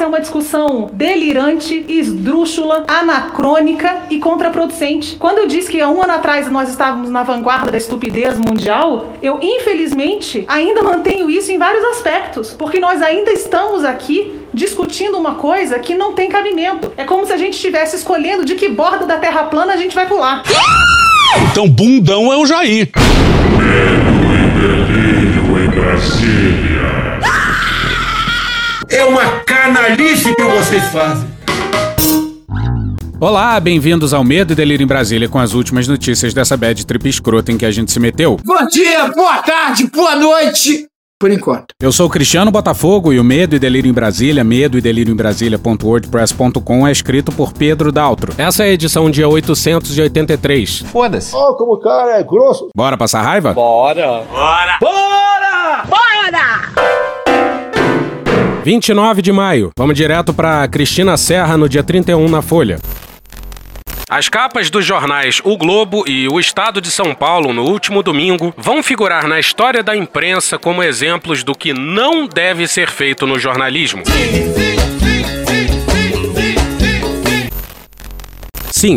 Essa é uma discussão delirante, esdrúxula, anacrônica e contraproducente. Quando eu disse que há um ano atrás nós estávamos na vanguarda da estupidez mundial, eu infelizmente ainda mantenho isso em vários aspectos, porque nós ainda estamos aqui discutindo uma coisa que não tem cabimento. É como se a gente estivesse escolhendo de que borda da Terra plana a gente vai pular. Então, bundão é o Jair. Medo e delírio em Brasília. É uma canalice que vocês fazem. Olá, bem-vindos ao Medo e Delírio em Brasília com as últimas notícias dessa bad trip escrota em que a gente se meteu. Bom dia, boa tarde, boa noite. Por enquanto. Eu sou o Cristiano Botafogo e o Medo e Delírio em Brasília, medo e delírio em Brasília.wordpress.com é escrito por Pedro Daltro. Essa é a edição dia 883. Foda-se. Ó, como o cara é grosso. Bora passar raiva? Bora. Bora! Bora! 29 de maio. Vamos direto para Cristina Serra no dia 31 na Folha. As capas dos jornais O Globo e O Estado de São Paulo no último domingo vão figurar na história da imprensa como exemplos do que não deve ser feito no jornalismo. Sim,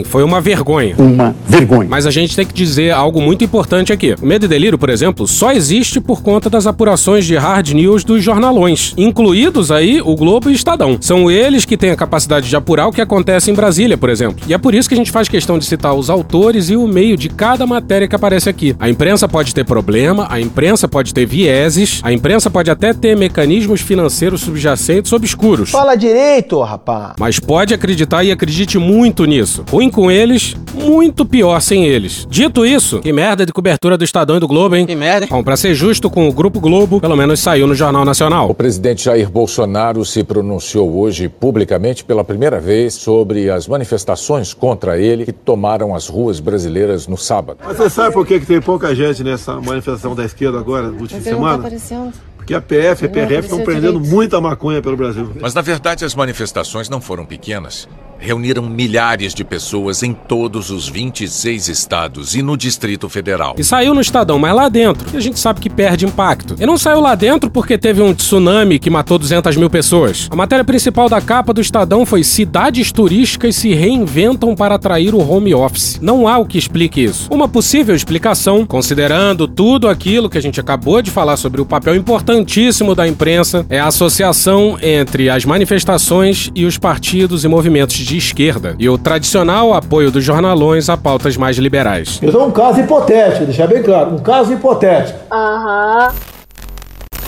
foi uma vergonha. Uma vergonha. Mas a gente tem que dizer algo muito importante aqui. O Medo e Delírio, por exemplo, só existe por conta das apurações de hard news dos jornalões, incluídos aí o Globo e o Estadão. São eles que têm a capacidade de apurar o que acontece em Brasília, por exemplo. E é por isso que a gente faz questão de citar os autores e o meio de cada matéria que aparece aqui. A imprensa pode ter problema, a imprensa pode ter vieses, a imprensa pode até ter mecanismos financeiros subjacentes obscuros. Fala direito, rapá. Mas pode acreditar e acredite muito nisso. Ruim com eles, muito pior sem eles. Dito isso, que merda de cobertura do Estadão e do Globo, hein? Que merda. Bom, pra ser justo com o Grupo Globo, pelo menos saiu no Jornal Nacional. O presidente Jair Bolsonaro se pronunciou hoje publicamente pela primeira vez sobre as manifestações contra ele que tomaram as ruas brasileiras no sábado. Mas você sabe por que, que tem pouca gente nessa manifestação da esquerda agora, no último ele não tá semana? aparecendo. Porque a PF e a PRF estão prendendo direito. muita maconha pelo Brasil. Mas na verdade as manifestações não foram pequenas. Reuniram milhares de pessoas em todos os 26 estados e no Distrito Federal. E saiu no Estadão, mas lá dentro, a gente sabe que perde impacto. E não saiu lá dentro porque teve um tsunami que matou 200 mil pessoas. A matéria principal da capa do Estadão foi cidades turísticas se reinventam para atrair o home office. Não há o que explique isso. Uma possível explicação, considerando tudo aquilo que a gente acabou de falar sobre o papel importantíssimo da imprensa, é a associação entre as manifestações e os partidos e movimentos de esquerda e o tradicional apoio dos jornalões a pautas mais liberais. Eu dou um caso hipotético, deixar bem claro. Um caso hipotético. Aham.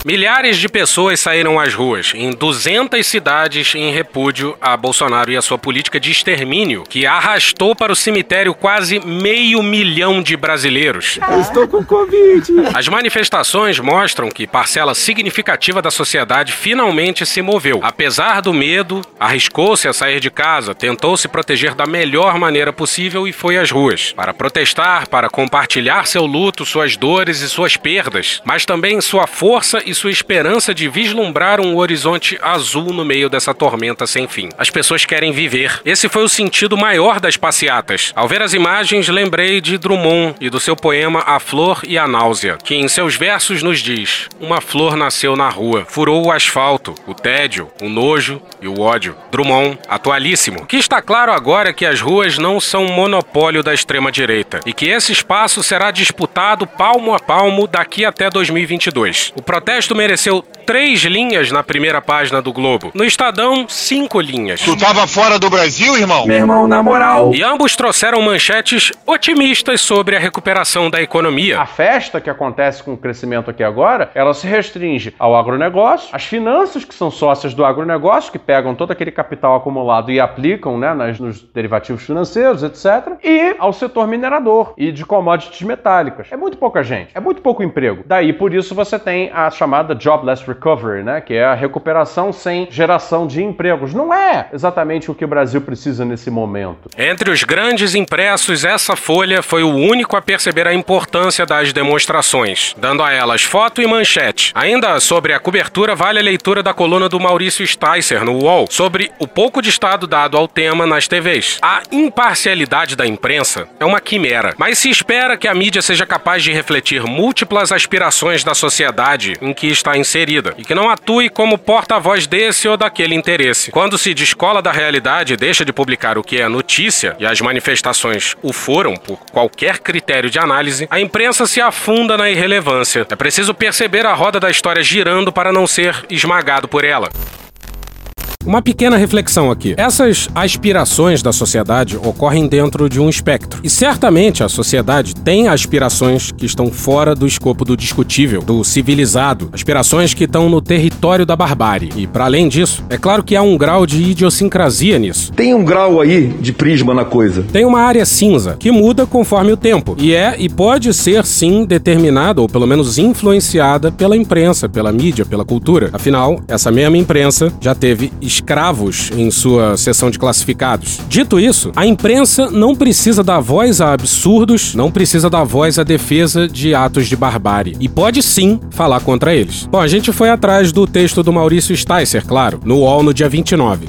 Milhares de pessoas saíram às ruas em 200 cidades em repúdio a Bolsonaro e a sua política de extermínio, que arrastou para o cemitério quase meio milhão de brasileiros. Eu estou com Covid. As manifestações mostram que parcela significativa da sociedade finalmente se moveu. Apesar do medo, arriscou-se a sair de casa, tentou se proteger da melhor maneira possível e foi às ruas. Para protestar, para compartilhar seu luto, suas dores e suas perdas, mas também sua força e sua esperança de vislumbrar um horizonte azul no meio dessa tormenta sem fim. As pessoas querem viver. Esse foi o sentido maior das passeatas. Ao ver as imagens, lembrei de Drummond e do seu poema A Flor e a Náusea, que em seus versos nos diz: Uma flor nasceu na rua, furou o asfalto, o tédio, o nojo e o ódio. Drummond, atualíssimo. O que está claro agora é que as ruas não são monopólio da extrema-direita e que esse espaço será disputado palmo a palmo daqui até 2022. O protesto mereceu três linhas na primeira página do Globo. No Estadão, cinco linhas. Tu tava fora do Brasil, irmão? Meu irmão, na moral. E ambos trouxeram manchetes otimistas sobre a recuperação da economia. A festa que acontece com o crescimento aqui agora, ela se restringe ao agronegócio, às finanças que são sócias do agronegócio, que pegam todo aquele capital acumulado e aplicam né, nas, nos derivativos financeiros, etc., e ao setor minerador e de commodities metálicas. É muito pouca gente, é muito pouco emprego. Daí, por isso, você tem a chamada jobless recovery, né, que é a recuperação sem geração de empregos. Não é exatamente o que o Brasil precisa nesse momento. Entre os grandes impressos, essa folha foi o único a perceber a importância das demonstrações, dando a elas foto e manchete. Ainda sobre a cobertura, vale a leitura da coluna do Maurício Sticer no UOL sobre o pouco de estado dado ao tema nas TVs. A imparcialidade da imprensa é uma quimera, mas se espera que a mídia seja capaz de refletir múltiplas aspirações da sociedade em que está inserida e que não atue como porta-voz desse ou daquele interesse. Quando se descola da realidade e deixa de publicar o que é notícia, e as manifestações o foram por qualquer critério de análise, a imprensa se afunda na irrelevância. É preciso perceber a roda da história girando para não ser esmagado por ela. Uma pequena reflexão aqui. Essas aspirações da sociedade ocorrem dentro de um espectro. E certamente a sociedade tem aspirações que estão fora do escopo do discutível, do civilizado, aspirações que estão no território da barbárie. E para além disso, é claro que há um grau de idiosincrasia nisso. Tem um grau aí de prisma na coisa. Tem uma área cinza que muda conforme o tempo e é e pode ser sim determinada ou pelo menos influenciada pela imprensa, pela mídia, pela cultura. Afinal, essa mesma imprensa já teve escravos em sua seção de classificados. Dito isso, a imprensa não precisa dar voz a absurdos, não precisa dar voz à defesa de atos de barbárie. E pode sim falar contra eles. Bom, a gente foi atrás do texto do Maurício Sticer, claro, no UOL no dia 29.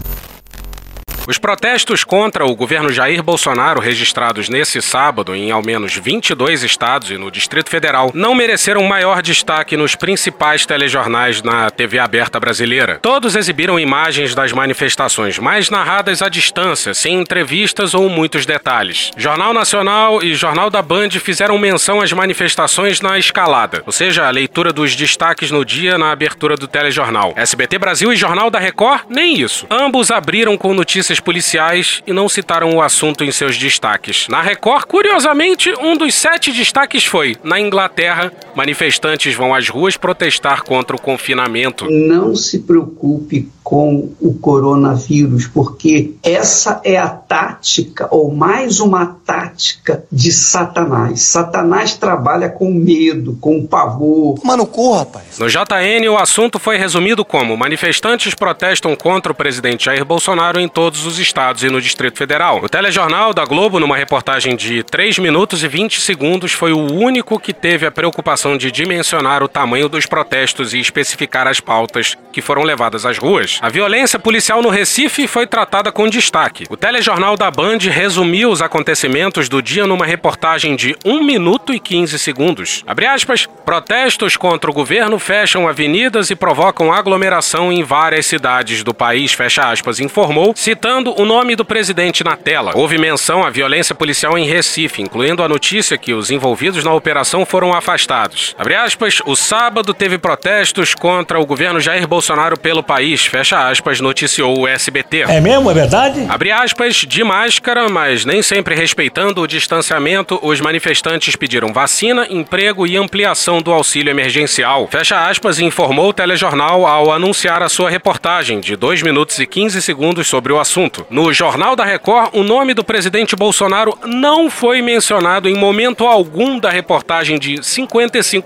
Os protestos contra o governo Jair Bolsonaro, registrados nesse sábado em ao menos 22 estados e no Distrito Federal, não mereceram maior destaque nos principais telejornais na TV aberta brasileira. Todos exibiram imagens das manifestações, mas narradas à distância, sem entrevistas ou muitos detalhes. Jornal Nacional e Jornal da Band fizeram menção às manifestações na escalada, ou seja, a leitura dos destaques no dia na abertura do telejornal. SBT Brasil e Jornal da Record, nem isso. Ambos abriram com notícias policiais e não citaram o assunto em seus destaques. Na Record, curiosamente, um dos sete destaques foi: na Inglaterra, manifestantes vão às ruas protestar contra o confinamento. Não se preocupe com o coronavírus, porque essa é a tática, ou mais uma tática de Satanás. Satanás trabalha com medo, com pavor. Mano, corra, rapaz. No JN, o assunto foi resumido como: manifestantes protestam contra o presidente Jair Bolsonaro em todos os estados e no Distrito Federal. O telejornal da Globo, numa reportagem de 3 minutos e 20 segundos, foi o único que teve a preocupação de dimensionar o tamanho dos protestos e especificar as pautas que foram levadas às ruas. A violência policial no Recife foi tratada com destaque. O telejornal da Band resumiu os acontecimentos do dia numa reportagem de 1 minuto e 15 segundos. Abre aspas, protestos contra o governo fecham avenidas e provocam aglomeração em várias cidades do país, fecha aspas, informou, citando o nome do presidente na tela. Houve menção à violência policial em Recife, incluindo a notícia que os envolvidos na operação foram afastados. Abre aspas, o sábado teve protestos contra o governo Jair Bolsonaro pelo país, fecha aspas, noticiou o SBT. É mesmo? É verdade? Abre aspas, de máscara, mas nem sempre respeitando o distanciamento, os manifestantes pediram vacina, emprego e ampliação do auxílio emergencial. Fecha aspas, informou o telejornal ao anunciar a sua reportagem de 2 minutos e 15 segundos sobre o assunto. No Jornal da Record, o nome do presidente Bolsonaro não foi mencionado em momento algum da reportagem de 55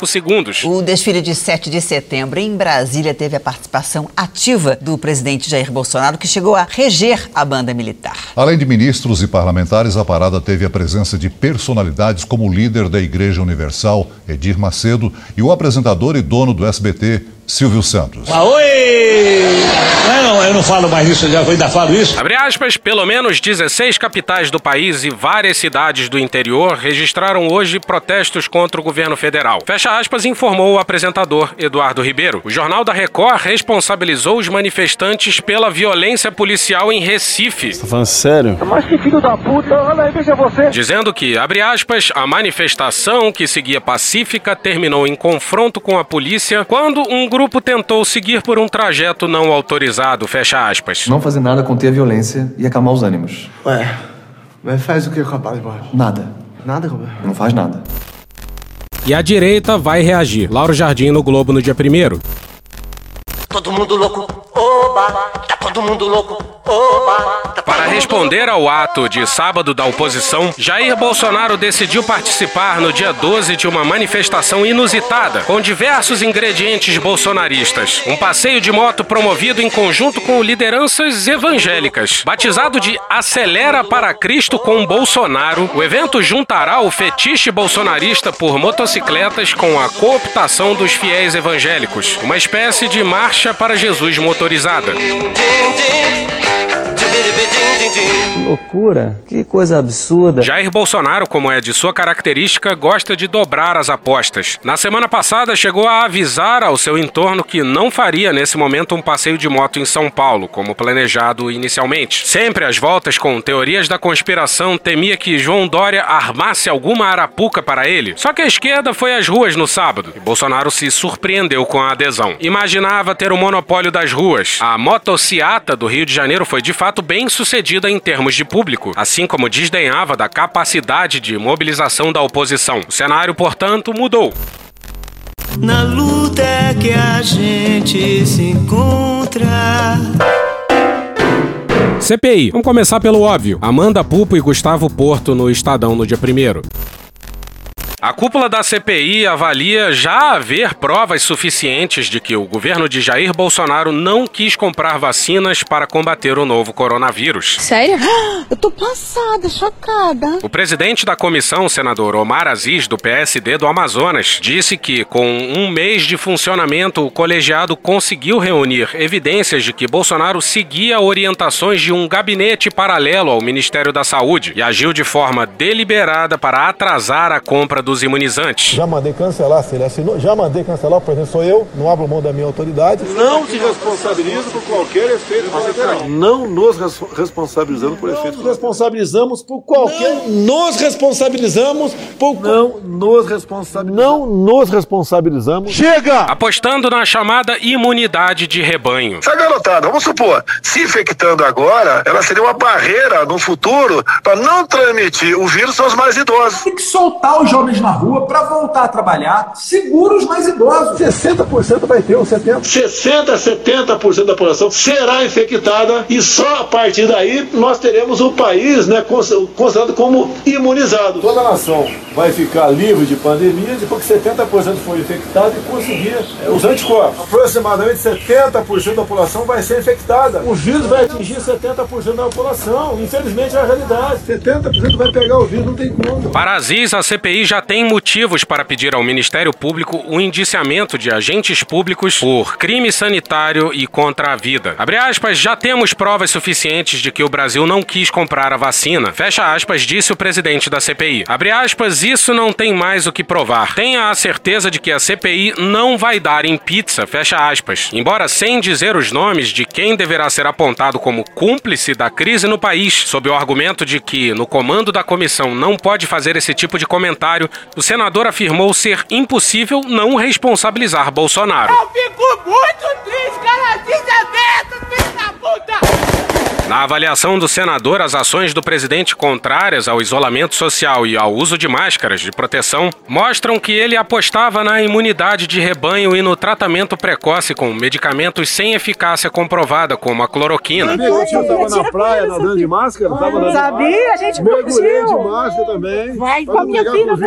segundos. O desfile de 7 de setembro em Brasília teve a participação ativa do presidente Jair Bolsonaro, que chegou a reger a banda militar. Além de ministros e parlamentares, a parada teve a presença de personalidades como o líder da Igreja Universal, Edir Macedo, e o apresentador e dono do SBT, Silvio Santos. Ah, oi! Não, eu não falo mais isso, já ainda falo isso. Abre aspas, pelo menos 16 capitais do país e várias cidades do interior registraram hoje protestos contra o governo federal. Fecha aspas, informou o apresentador Eduardo Ribeiro. O Jornal da Record responsabilizou os manifestantes pela violência policial em Recife. Tá falando sério? Mas que filho da puta, olha aí, veja você. Dizendo que, abre aspas, a manifestação que seguia pacífica terminou em confronto com a polícia quando um grupo tentou seguir por um trajeto não autorizado, fecha aspas. Não fazer nada conter a violência e acalmar os ânimos. Ué, mas faz o que, capaz, Borges? Nada. Nada, Roberto? Não faz nada. E a direita vai reagir. Lauro Jardim no Globo no dia 1 Todo mundo louco, oba, tá todo mundo louco, oba. Tá Para responder ao ato de sábado da oposição, Jair Bolsonaro decidiu participar no dia 12 de uma manifestação inusitada, com diversos ingredientes bolsonaristas. Um passeio de moto promovido em conjunto com lideranças evangélicas. Batizado de Acelera para Cristo com Bolsonaro, o evento juntará o fetiche bolsonarista por motocicletas com a cooptação dos fiéis evangélicos. Uma espécie de marcha para Jesus autorizada motorizada. loucura, que coisa absurda. Jair Bolsonaro, como é de sua característica, gosta de dobrar as apostas. Na semana passada, chegou a avisar ao seu entorno que não faria nesse momento um passeio de moto em São Paulo, como planejado inicialmente. Sempre às voltas com teorias da conspiração, temia que João Dória armasse alguma arapuca para ele. Só que a esquerda foi às ruas no sábado e Bolsonaro se surpreendeu com a adesão. Imaginava ter o monopólio das ruas. A motociata do Rio de Janeiro foi de fato bem sucedida em termos de público, assim como desdenhava da capacidade de mobilização da oposição. O cenário, portanto, mudou. Na luta é que a gente se encontra. CPI. Vamos começar pelo óbvio. Amanda Pupo e Gustavo Porto no Estadão no dia 1 a cúpula da CPI avalia já haver provas suficientes de que o governo de Jair Bolsonaro não quis comprar vacinas para combater o novo coronavírus. Sério? Eu tô passada, chocada. O presidente da comissão, senador Omar Aziz, do PSD do Amazonas, disse que, com um mês de funcionamento, o colegiado conseguiu reunir evidências de que Bolsonaro seguia orientações de um gabinete paralelo ao Ministério da Saúde e agiu de forma deliberada para atrasar a compra do dos imunizantes. Já mandei cancelar, se ele assinou, já mandei cancelar, o presidente sou eu, não abro mão da minha autoridade. Não se responsabiliza por qualquer efeito colateral. Não nos res responsabilizamos por efeito Nos responsabilizamos por qualquer... Não nos responsabilizamos por... Não nos responsabilizamos. Não nos responsabilizamos. Chega! Apostando na chamada imunidade de rebanho. Essa garotada, vamos supor, se infectando agora, ela seria uma barreira no futuro para não transmitir o vírus aos mais idosos. Tem que soltar os jovens na rua para voltar a trabalhar, segura os mais idosos. 60% vai ter, ou 70%. 60 a 70% da população será infectada e só a partir daí nós teremos o país né, considerado como imunizado. Toda a nação vai ficar livre de pandemia depois que 70% for infectado e conseguir é, os anticorpos. Aproximadamente 70% da população vai ser infectada. O vírus vai atingir 70% da população. Infelizmente é a realidade. 70% vai pegar o vírus, não tem como. Para Aziz, a CPI já tem motivos para pedir ao Ministério Público o indiciamento de agentes públicos por crime sanitário e contra a vida. Abre aspas, já temos provas suficientes de que o Brasil não quis comprar a vacina. Fecha aspas, disse o presidente da CPI. Abre aspas, isso não tem mais o que provar. Tenha a certeza de que a CPI não vai dar em pizza. Fecha aspas. Embora sem dizer os nomes de quem deverá ser apontado como cúmplice da crise no país, sob o argumento de que no comando da comissão não pode fazer esse tipo de comentário, o senador afirmou ser impossível não responsabilizar Bolsonaro. Eu fico muito triste, cara, desaberto, filho da puta! Na avaliação do senador, as ações do presidente contrárias ao isolamento social e ao uso de máscaras de proteção mostram que ele apostava na imunidade de rebanho e no tratamento precoce com medicamentos sem eficácia comprovada, como a cloroquina. Tio tava na praia nadando de máscara? Tava nadando Sabia? A gente Mergulhei de máscara também. Vai com a minha filha,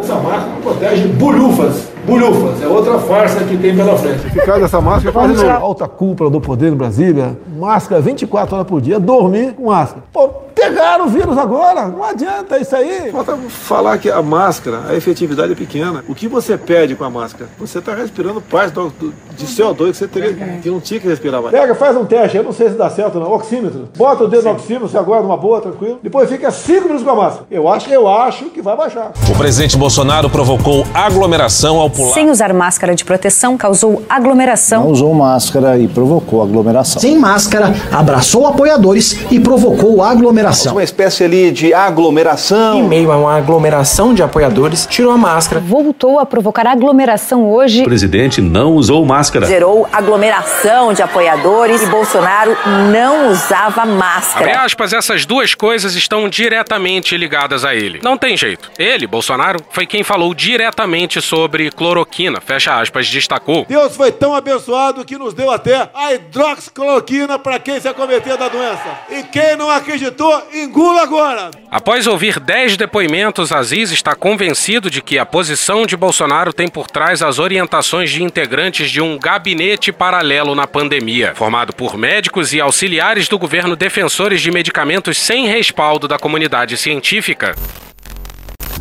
Essa máscara protege bulhufas. Bulhufas. É outra farsa que tem pela frente. Ficar dessa máscara faz de novo. Alta cúpula do poder em Brasília. Máscara 24 horas por dia. Dormir com máscara. Pô, pegaram o vírus agora. Não adianta é isso aí. Falta falar que a máscara, a efetividade é pequena. O que você perde com a máscara? Você está respirando parte do, do- de CO2 que você teria, que não tinha que respirar mais. Pega, faz um teste. Eu não sei se dá certo ou não. Oxímetro. Bota o dedo no oxímetro, você aguarda uma boa, tranquilo. Depois fica 5 minutos com a máscara. Eu acho, eu acho que vai baixar. O presidente Bolsonaro provocou aglomeração ao pular. Sem usar máscara de proteção, causou aglomeração. Não usou máscara e provocou aglomeração. Sem máscara, abraçou apoiadores e provocou aglomeração. Uma espécie ali de aglomeração. Em meio a uma aglomeração de apoiadores, tirou a máscara. Voltou a provocar aglomeração hoje. O presidente não usou máscara. Gerou aglomeração de apoiadores e Bolsonaro não usava Abre máscara. aspas, essas duas coisas estão diretamente ligadas a ele. Não tem jeito. Ele, Bolsonaro, foi quem falou diretamente sobre cloroquina. Fecha aspas, destacou. Deus foi tão abençoado que nos deu até a hidroxicloroquina para quem se acometer da doença. E quem não acreditou, engula agora. Após ouvir 10 depoimentos, Aziz está convencido de que a posição de Bolsonaro tem por trás as orientações de integrantes de um gabinete paralelo na pandemia, formado por médicos e auxiliares do governo defensores de medicamentos sem respaldo da comunidade científica.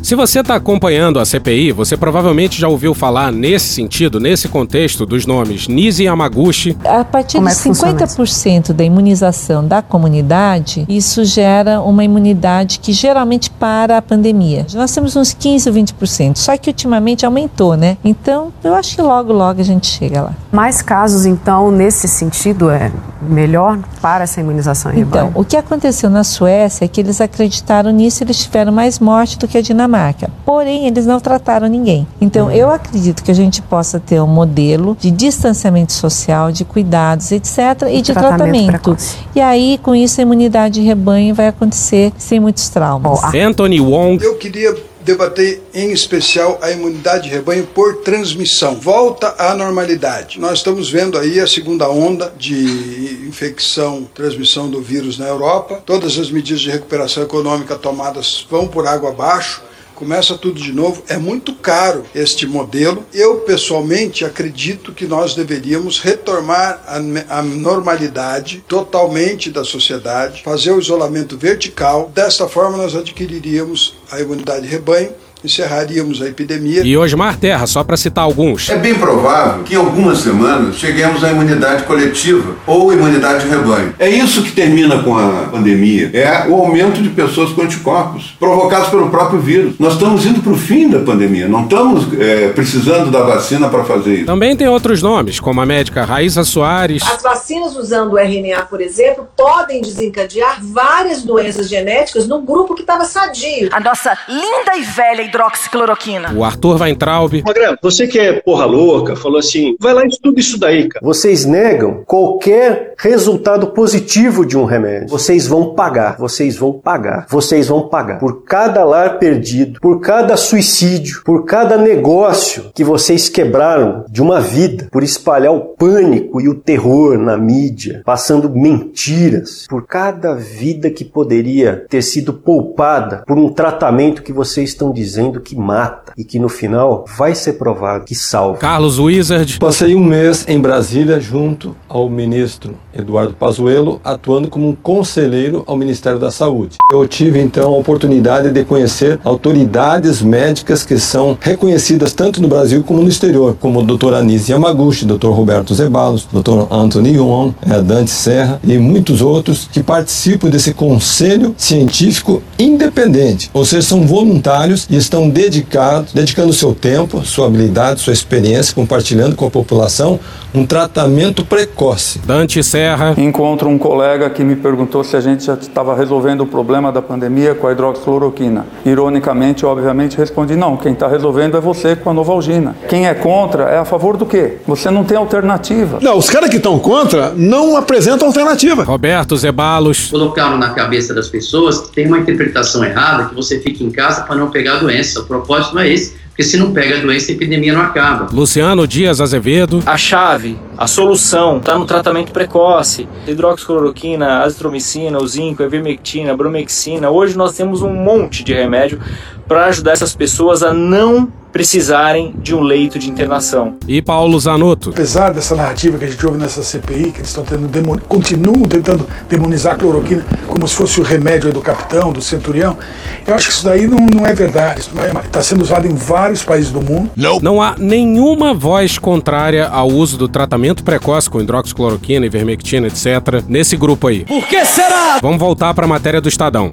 Se você está acompanhando a CPI, você provavelmente já ouviu falar nesse sentido, nesse contexto, dos nomes Nise Yamaguchi. A partir Como de é que funciona 50% da imunização da comunidade, isso gera uma imunidade que geralmente para a pandemia. Nós temos uns 15 ou 20%, só que ultimamente aumentou, né? Então, eu acho que logo, logo a gente chega lá. Mais casos, então, nesse sentido, é melhor para essa imunização em Então, rebanho? o que aconteceu na Suécia é que eles acreditaram nisso e eles tiveram mais morte do que a Dinamarca. Porém, eles não trataram ninguém. Então, eu acredito que a gente possa ter um modelo de distanciamento social, de cuidados, etc., e, E de tratamento tratamento. precoce. E aí, com isso, a imunidade de rebanho vai acontecer sem muitos traumas. Anthony Wong. Eu queria debater em especial a imunidade de rebanho por transmissão. Volta à normalidade. Nós estamos vendo aí a segunda onda de infecção, transmissão do vírus na Europa. Todas as medidas de recuperação econômica tomadas vão por água abaixo. Começa tudo de novo. É muito caro este modelo. Eu, pessoalmente, acredito que nós deveríamos retomar a, a normalidade totalmente da sociedade, fazer o isolamento vertical. Desta forma, nós adquiriríamos a imunidade de rebanho, encerraríamos a epidemia. E Osmar Terra, só para citar alguns. É bem provável que em algumas semanas cheguemos à imunidade coletiva ou imunidade de rebanho. É isso que termina com a pandemia. É o aumento de pessoas com anticorpos, provocados pelo próprio vírus. Nós estamos indo para o fim da pandemia, não estamos é, precisando da vacina para fazer isso. Também tem outros nomes, como a médica Raíssa Soares. As vacinas usando o RNA, por exemplo, podem desencadear várias doenças genéticas no grupo que estava sadio. A nossa linda e velha hidroxicloroquina. O Arthur Weintraub. Magrelo, você que é porra louca, falou assim, vai lá e estuda isso daí, cara. Vocês negam qualquer resultado positivo de um remédio. Vocês vão pagar, vocês vão pagar, vocês vão pagar. Por cada lar perdido, por cada suicídio, por cada negócio que vocês quebraram de uma vida, por espalhar o pânico e o terror na mídia, passando mentiras, por cada vida que poderia ter sido poupada por um tratamento que vocês estão dizendo que mata e que no final vai ser provado que salva. Carlos Wizard. Passei um mês em Brasília junto ao ministro Eduardo Pazuello, atuando como um conselheiro ao Ministério da Saúde. Eu tive então a oportunidade de conhecer autoridades médicas que são reconhecidas tanto no Brasil como no exterior, como o Dr. Anísio Yamaguchi, Dr. Roberto Zeballos, Dr. Anthony Yuon, eh, Dante Serra e muitos outros que participam desse conselho científico independente, ou seja, são voluntários e estão dedicados, dedicando seu tempo, sua habilidade, sua experiência, compartilhando com a população um tratamento precoce. Dante Serra. Encontro um colega que me perguntou se a gente já estava resolvendo o problema da pandemia com a hidroxicloroquina. Ironicamente, obviamente, respondi: não, quem está resolvendo é você com a Novalgina. Quem é contra é a favor do quê? Você não tem alternativa. Não, os caras que estão contra não apresentam alternativa. Roberto Zebalos. Colocaram na cabeça das pessoas que tem uma interpretação errada, que você fica em casa para não pegar a doença. O propósito não é esse. Porque se não pega a doença, a epidemia não acaba. Luciano Dias Azevedo. A chave, a solução, está no tratamento precoce. Hidroxicloroquina, azitromicina, o zinco, a ivermectina, a bromexina. Hoje nós temos um monte de remédio para ajudar essas pessoas a não precisarem de um leito de internação. E Paulo Zanotto. Apesar dessa narrativa que a gente ouve nessa CPI, que eles estão tendo demon... continuam tentando demonizar a cloroquina como se fosse o remédio do capitão, do centurião, eu acho que isso daí não, não é verdade. Isso está é... sendo usado em vários países do mundo. Não. não há nenhuma voz contrária ao uso do tratamento precoce com hidroxicloroquina, ivermectina, etc. nesse grupo aí. Por que será? Vamos voltar para a matéria do Estadão.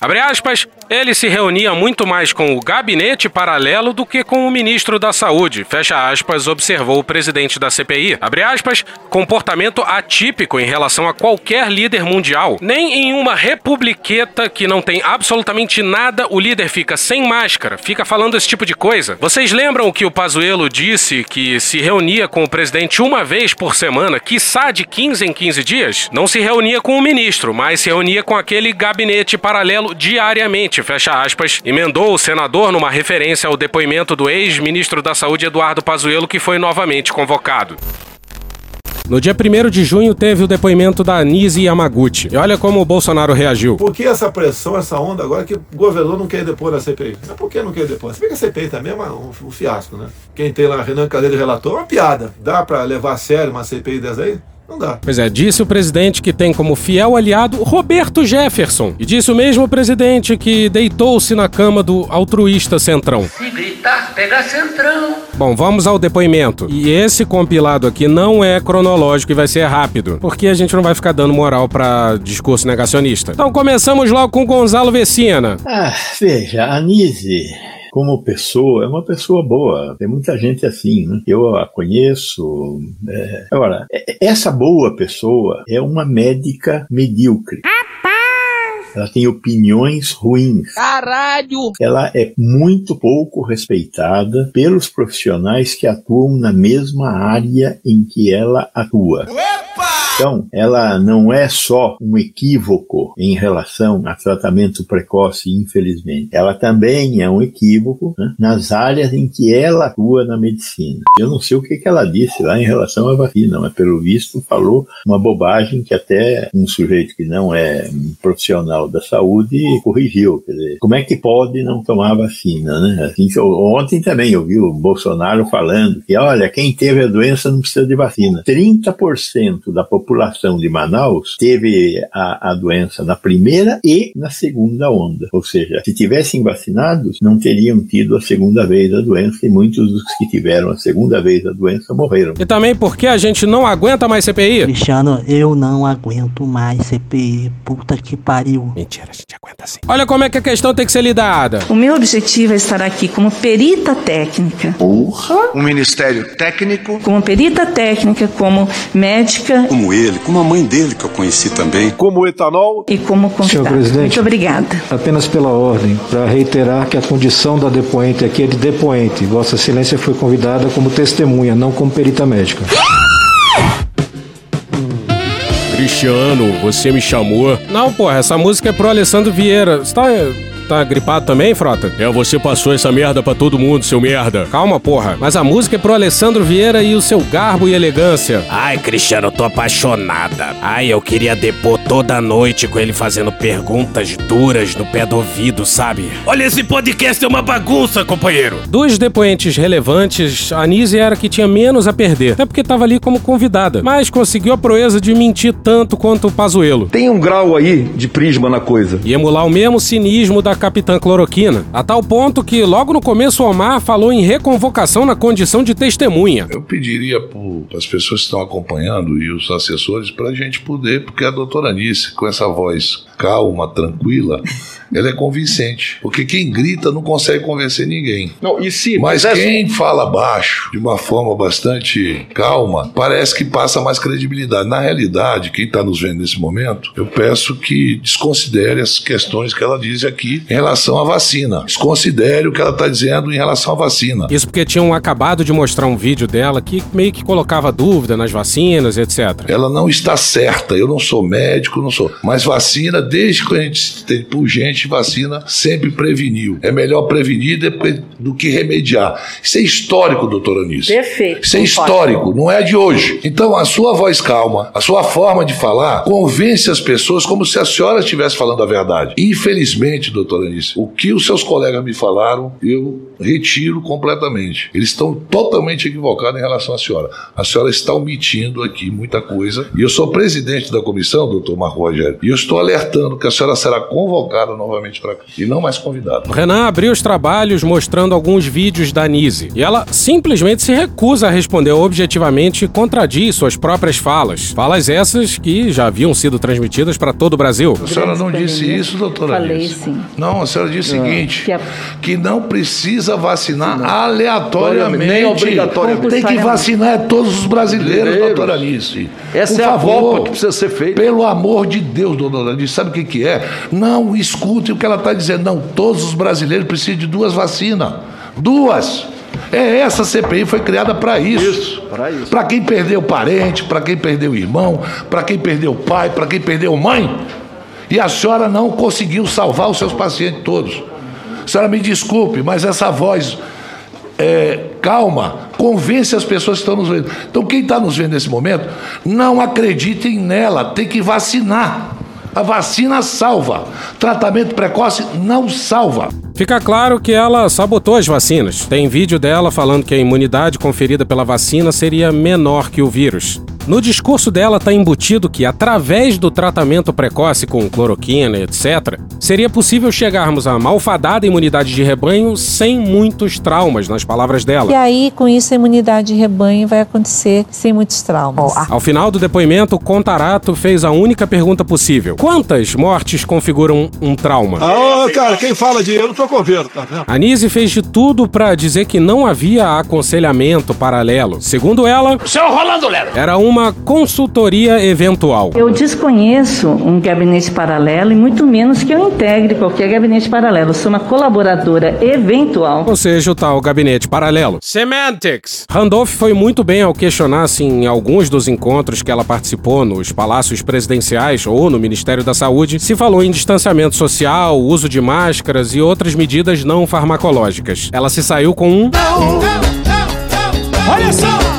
Abre aspas, ele se reunia muito mais com o gabinete paralelo do que com o ministro da Saúde, fecha aspas, observou o presidente da CPI. Abre aspas, comportamento atípico em relação a qualquer líder mundial. Nem em uma republiqueta que não tem absolutamente nada, o líder fica sem máscara, fica falando esse tipo de coisa. Vocês lembram que o Pazuello disse que se reunia com o presidente uma vez por semana, quiçá de 15 em 15 dias? Não se reunia com o ministro, mas se reunia com aquele gabinete paralelo diariamente, fecha aspas, emendou o senador numa referência ao depoimento do ex-ministro da Saúde Eduardo Pazuello, que foi novamente convocado. No dia 1 de junho teve o depoimento da Nise Yamaguchi. E olha como o Bolsonaro reagiu. Por que essa pressão, essa onda agora que o governador não quer depor na CPI? Mas por que não quer depor? Você vê que a CPI também é um, um fiasco, né? Quem tem lá Renan Calheiros relator é uma piada. Dá para levar a sério uma CPI dessa aí? Não dá. Pois é, disse o presidente que tem como fiel aliado Roberto Jefferson. E disse o mesmo presidente que deitou-se na cama do altruísta Centrão. Se gritar, pega centrão. Bom, vamos ao depoimento. E esse compilado aqui não é cronológico e vai ser rápido, porque a gente não vai ficar dando moral pra discurso negacionista. Então começamos logo com Gonzalo Vecina. Ah, veja, a Nise como pessoa, é uma pessoa boa. Tem muita gente assim, né? Eu a conheço. É... Agora, essa boa pessoa é uma médica medíocre. Ela tem opiniões ruins. Caralho! Ela é muito pouco respeitada pelos profissionais que atuam na mesma área em que ela atua. Então, ela não é só um equívoco em relação a tratamento precoce, infelizmente. Ela também é um equívoco né, nas áreas em que ela atua na medicina. Eu não sei o que, que ela disse lá em relação à vacina, mas pelo visto falou uma bobagem que até um sujeito que não é um profissional da saúde corrigiu. Quer dizer, como é que pode não tomar vacina, né? Assim, ontem também eu vi o Bolsonaro falando que, olha, quem teve a doença não precisa de vacina. 30% da população população de Manaus teve a, a doença na primeira e na segunda onda. Ou seja, se tivessem vacinados, não teriam tido a segunda vez a doença e muitos dos que tiveram a segunda vez a doença morreram. E também porque a gente não aguenta mais CPI. Cristiano, eu não aguento mais CPI. Puta que pariu. Mentira, a gente aguenta sim. Olha como é que a questão tem que ser lidada. O meu objetivo é estar aqui como perita técnica. Porra! Um ministério técnico. Como perita técnica, como médica. Como ele, como a mãe dele que eu conheci também. Como etanol. E como convidado. Senhor presidente, Muito obrigada. Apenas pela ordem, para reiterar que a condição da depoente aqui é de depoente. Vossa Excelência foi convidada como testemunha, não como perita médica. Cristiano, você me chamou. Não, porra, essa música é pro Alessandro Vieira. Você tá tá gripado também, Frota? É, você passou essa merda pra todo mundo, seu merda. Calma, porra. Mas a música é pro Alessandro Vieira e o seu garbo e elegância. Ai, Cristiano, eu tô apaixonada. Ai, eu queria depor toda noite com ele fazendo perguntas duras no pé do ouvido, sabe? Olha, esse podcast é uma bagunça, companheiro. Dos depoentes relevantes, a Nise era que tinha menos a perder. Até porque tava ali como convidada. Mas conseguiu a proeza de mentir tanto quanto o Pazuelo. Tem um grau aí de prisma na coisa. E emular o mesmo cinismo da Capitã Cloroquina, a tal ponto que logo no começo Omar falou em reconvocação na condição de testemunha. Eu pediria para as pessoas que estão acompanhando e os assessores para a gente poder, porque a doutora Anice, com essa voz calma, tranquila, ela é convincente. Porque quem grita não consegue convencer ninguém. Não, e se, mas, mas quem fala baixo, de uma forma bastante calma, parece que passa mais credibilidade. Na realidade, quem está nos vendo nesse momento, eu peço que desconsidere as questões que ela diz aqui em relação à vacina. Desconsidere o que ela está dizendo em relação à vacina. Isso porque tinham acabado de mostrar um vídeo dela que meio que colocava dúvida nas vacinas, etc. Ela não está certa. Eu não sou médico, não sou. Mas vacina, desde que a gente tem por gente, vacina sempre preveniu. É melhor prevenir do que remediar. Isso é histórico, doutora Anice. Perfeito. Isso é histórico, não é de hoje. Então, a sua voz calma, a sua forma de falar, convence as pessoas como se a senhora estivesse falando a verdade. Infelizmente, doutora Anice, o que os seus colegas me falaram, eu retiro completamente. Eles estão totalmente equivocados em relação à senhora. A senhora está omitindo aqui muita coisa. E eu sou presidente da comissão, doutor Marco Rogério, e eu estou alertando que a senhora será convocada novamente para cá e não mais convidada. O Renan abriu os trabalhos mostrando alguns vídeos da Nise e ela simplesmente se recusa a responder objetivamente e contradiz suas próprias falas. Falas essas que já haviam sido transmitidas para todo o Brasil. A senhora não disse isso, doutora Falei Nise? sim. Não, a senhora disse o Não. seguinte: Que a- que não precisa vacinar aleatoriamente. Nem obrigatoriamente. Tem que vacinar é todos os brasileiros, doutora Alice. Essa Por é a favor, Copa que precisa ser feita. Pelo amor de Deus, doutora Alice, sabe o que, que é? Não escute o que ela está dizendo. Não, todos os brasileiros precisam de duas vacinas. Duas! É essa CPI foi criada para isso. Isso, para isso. Para quem perdeu parente, para quem perdeu irmão, para quem perdeu pai, para quem perdeu mãe. E a senhora não conseguiu salvar os seus pacientes todos. A senhora me desculpe, mas essa voz é, calma convence as pessoas que estão nos vendo. Então, quem está nos vendo nesse momento, não acreditem nela, tem que vacinar. A vacina salva. Tratamento precoce não salva. Fica claro que ela sabotou as vacinas. Tem vídeo dela falando que a imunidade conferida pela vacina seria menor que o vírus. No discurso dela está embutido que, através do tratamento precoce com cloroquina, etc., seria possível chegarmos à malfadada imunidade de rebanho sem muitos traumas, nas palavras dela. E aí, com isso, a imunidade de rebanho vai acontecer sem muitos traumas. Ao final do depoimento, o Contarato fez a única pergunta possível: quantas mortes configuram um trauma? Ah, cara, quem fala de eu não tô com governo, tá vendo? A Nise fez de tudo para dizer que não havia aconselhamento paralelo. Segundo ela, Seu Rolando Lero. era uma consultoria eventual. Eu desconheço um gabinete paralelo e muito menos que eu integre qualquer gabinete paralelo. Eu sou uma colaboradora eventual. Ou seja, o tal gabinete paralelo. Semantics. Randolph foi muito bem ao questionar se em alguns dos encontros que ela participou nos palácios presidenciais ou no Ministério da Saúde se falou em distanciamento social, uso de máscaras e outras medidas não farmacológicas. Ela se saiu com um Olha só!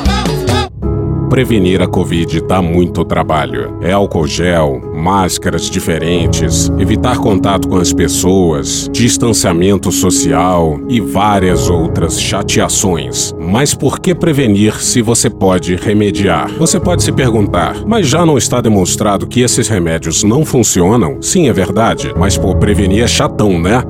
Prevenir a Covid dá muito trabalho. É álcool gel, máscaras diferentes, evitar contato com as pessoas, distanciamento social e várias outras chateações. Mas por que prevenir se você pode remediar? Você pode se perguntar, mas já não está demonstrado que esses remédios não funcionam? Sim, é verdade, mas por prevenir é chatão, né?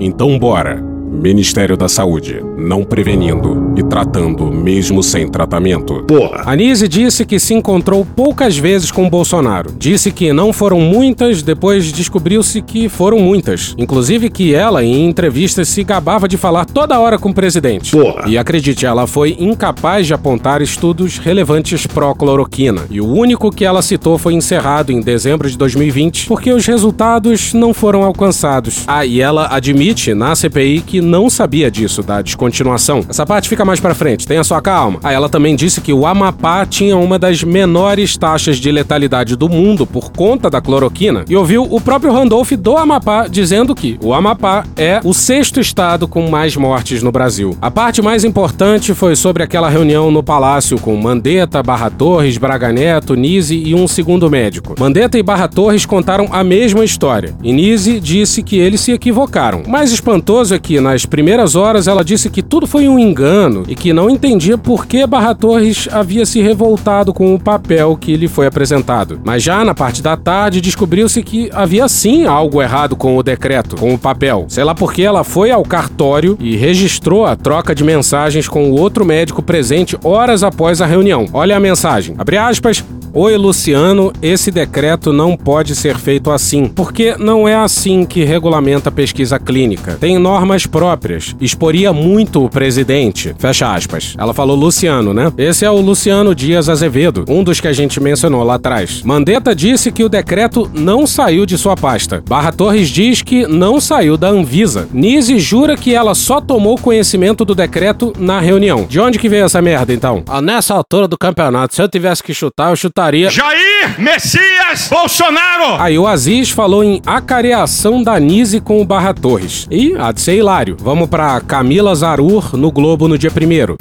Então bora! Ministério da Saúde, não prevenindo e tratando mesmo sem tratamento. Porra. Anise disse que se encontrou poucas vezes com Bolsonaro. Disse que não foram muitas, depois descobriu-se que foram muitas. Inclusive que ela, em entrevistas, se gabava de falar toda hora com o presidente. Porra. E acredite, ela foi incapaz de apontar estudos relevantes pró-cloroquina. E o único que ela citou foi encerrado em dezembro de 2020, porque os resultados não foram alcançados. Ah, e ela admite na CPI que não sabia disso, da descontinuação. Essa parte fica mais pra frente, tenha sua calma. Ah, ela também disse que o Amapá tinha uma das menores taxas de letalidade do mundo por conta da cloroquina e ouviu o próprio Randolph do Amapá dizendo que o Amapá é o sexto estado com mais mortes no Brasil. A parte mais importante foi sobre aquela reunião no palácio com Mandetta, Barra Torres, Braga Neto, Nise e um segundo médico. Mandetta e Barra Torres contaram a mesma história. E Nise disse que eles se equivocaram. O mais espantoso é que, nas primeiras horas, ela disse que tudo foi um engano e que não entendia por que Barra Torres havia se revoltado com o papel que lhe foi apresentado. Mas já na parte da tarde, descobriu-se que havia sim algo errado com o decreto, com o papel. Sei lá porque ela foi ao cartório e registrou a troca de mensagens com o outro médico presente horas após a reunião. Olha a mensagem. Abre aspas. Oi, Luciano, esse decreto não pode ser feito assim, porque não é assim que regulamenta a pesquisa clínica. Tem normas próprias. Exporia muito o presidente. Fecha aspas. Ela falou Luciano, né? Esse é o Luciano Dias Azevedo, um dos que a gente mencionou lá atrás. Mandetta disse que o decreto não saiu de sua pasta. Barra Torres diz que não saiu da Anvisa. Nise jura que ela só tomou conhecimento do decreto na reunião. De onde que veio essa merda, então? Ah, nessa altura do campeonato, se eu tivesse que chutar, eu chutaria. Jair Messias Bolsonaro! Aí o Aziz falou em acareação da Nise com o Barra Torres. E há de ser hilário. Vamos pra Camila Zarur no Globo no dia primeiro.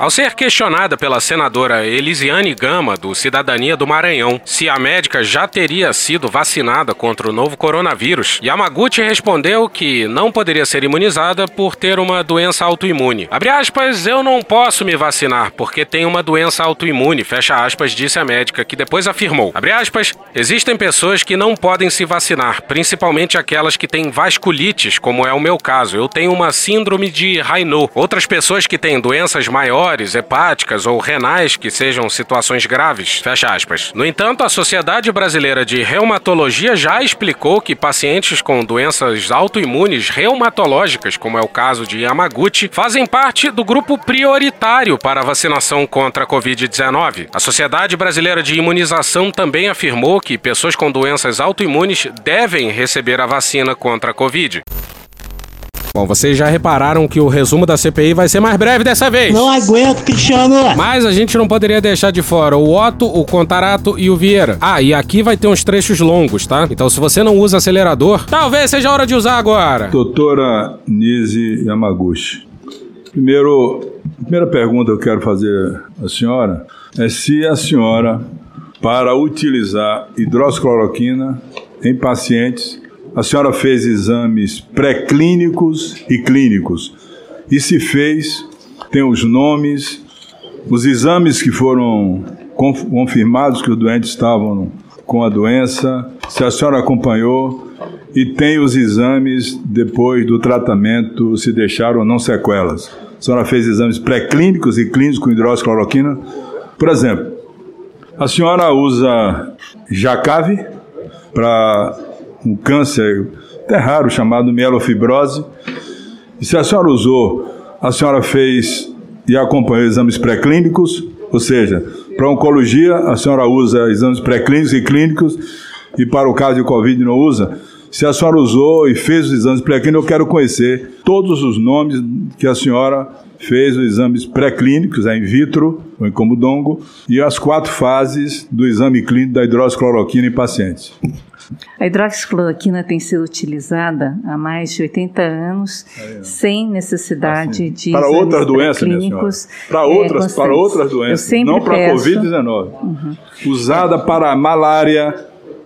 Ao ser questionada pela senadora Elisiane Gama, do Cidadania do Maranhão, se a médica já teria sido vacinada contra o novo coronavírus, Yamaguchi respondeu que não poderia ser imunizada por ter uma doença autoimune. Abre aspas, eu não posso me vacinar porque tenho uma doença autoimune, fecha aspas, disse a médica, que depois afirmou. Abre aspas, existem pessoas que não podem se vacinar, principalmente aquelas que têm vasculites, como é o meu caso. Eu tenho uma síndrome de Raynaud. Outras pessoas que têm doenças maiores hepáticas ou renais que sejam situações graves. Fecha aspas. No entanto, a Sociedade Brasileira de Reumatologia já explicou que pacientes com doenças autoimunes reumatológicas, como é o caso de Yamaguchi, fazem parte do grupo prioritário para a vacinação contra a Covid-19. A Sociedade Brasileira de Imunização também afirmou que pessoas com doenças autoimunes devem receber a vacina contra a Covid. Bom, vocês já repararam que o resumo da CPI vai ser mais breve dessa vez. Não aguento, Cristiano. Mas a gente não poderia deixar de fora o Otto, o Contarato e o Vieira. Ah, e aqui vai ter uns trechos longos, tá? Então se você não usa acelerador, talvez seja a hora de usar agora. Doutora Nise Yamaguchi. Primeiro, a primeira pergunta que eu quero fazer à senhora é se a senhora, para utilizar hidroxicloroquina em pacientes, a senhora fez exames pré-clínicos e clínicos. E se fez, tem os nomes, os exames que foram confirmados que os doentes estavam com a doença, se a senhora acompanhou e tem os exames depois do tratamento, se deixaram ou não sequelas. A senhora fez exames pré-clínicos e clínicos com hidroxicloroquina. Por exemplo, a senhora usa Jacave para um câncer até raro chamado mielofibrose. E se a senhora usou, a senhora fez e acompanhou exames pré-clínicos, ou seja, para oncologia a senhora usa exames pré-clínicos e clínicos e para o caso de Covid não usa. Se a senhora usou e fez os exames pré-clínicos, eu quero conhecer todos os nomes que a senhora fez os exames pré-clínicos, a in vitro, o incomodongo, e as quatro fases do exame clínico da hidroxicloroquina em pacientes. A hidroxicloroquina tem sido utilizada há mais de 80 anos, é. sem necessidade assim, de para outras doenças, clínicos. Para outras, é, para outras doenças, não para COVID-19. Uhum. Usada para malária,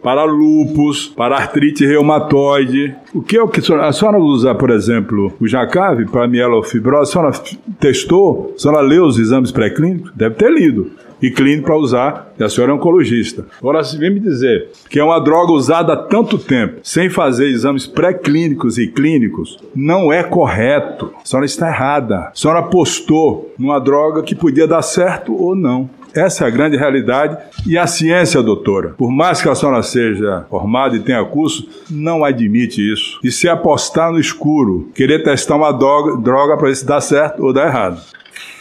para lúpus, para artrite reumatoide. O que é o que a senhora, a senhora usa, por exemplo, o Jacave para mielofibrose? A senhora testou? A senhora leu os exames pré-clínicos? Deve ter lido. E clínico para usar, e a senhora é oncologista. Agora, se vem me dizer que é uma droga usada há tanto tempo, sem fazer exames pré-clínicos e clínicos, não é correto. A senhora está errada. A senhora apostou numa droga que podia dar certo ou não. Essa é a grande realidade. E a ciência, doutora, por mais que a senhora seja formada e tenha curso, não admite isso. E se apostar no escuro, querer testar uma droga para ver se dá certo ou dá errado.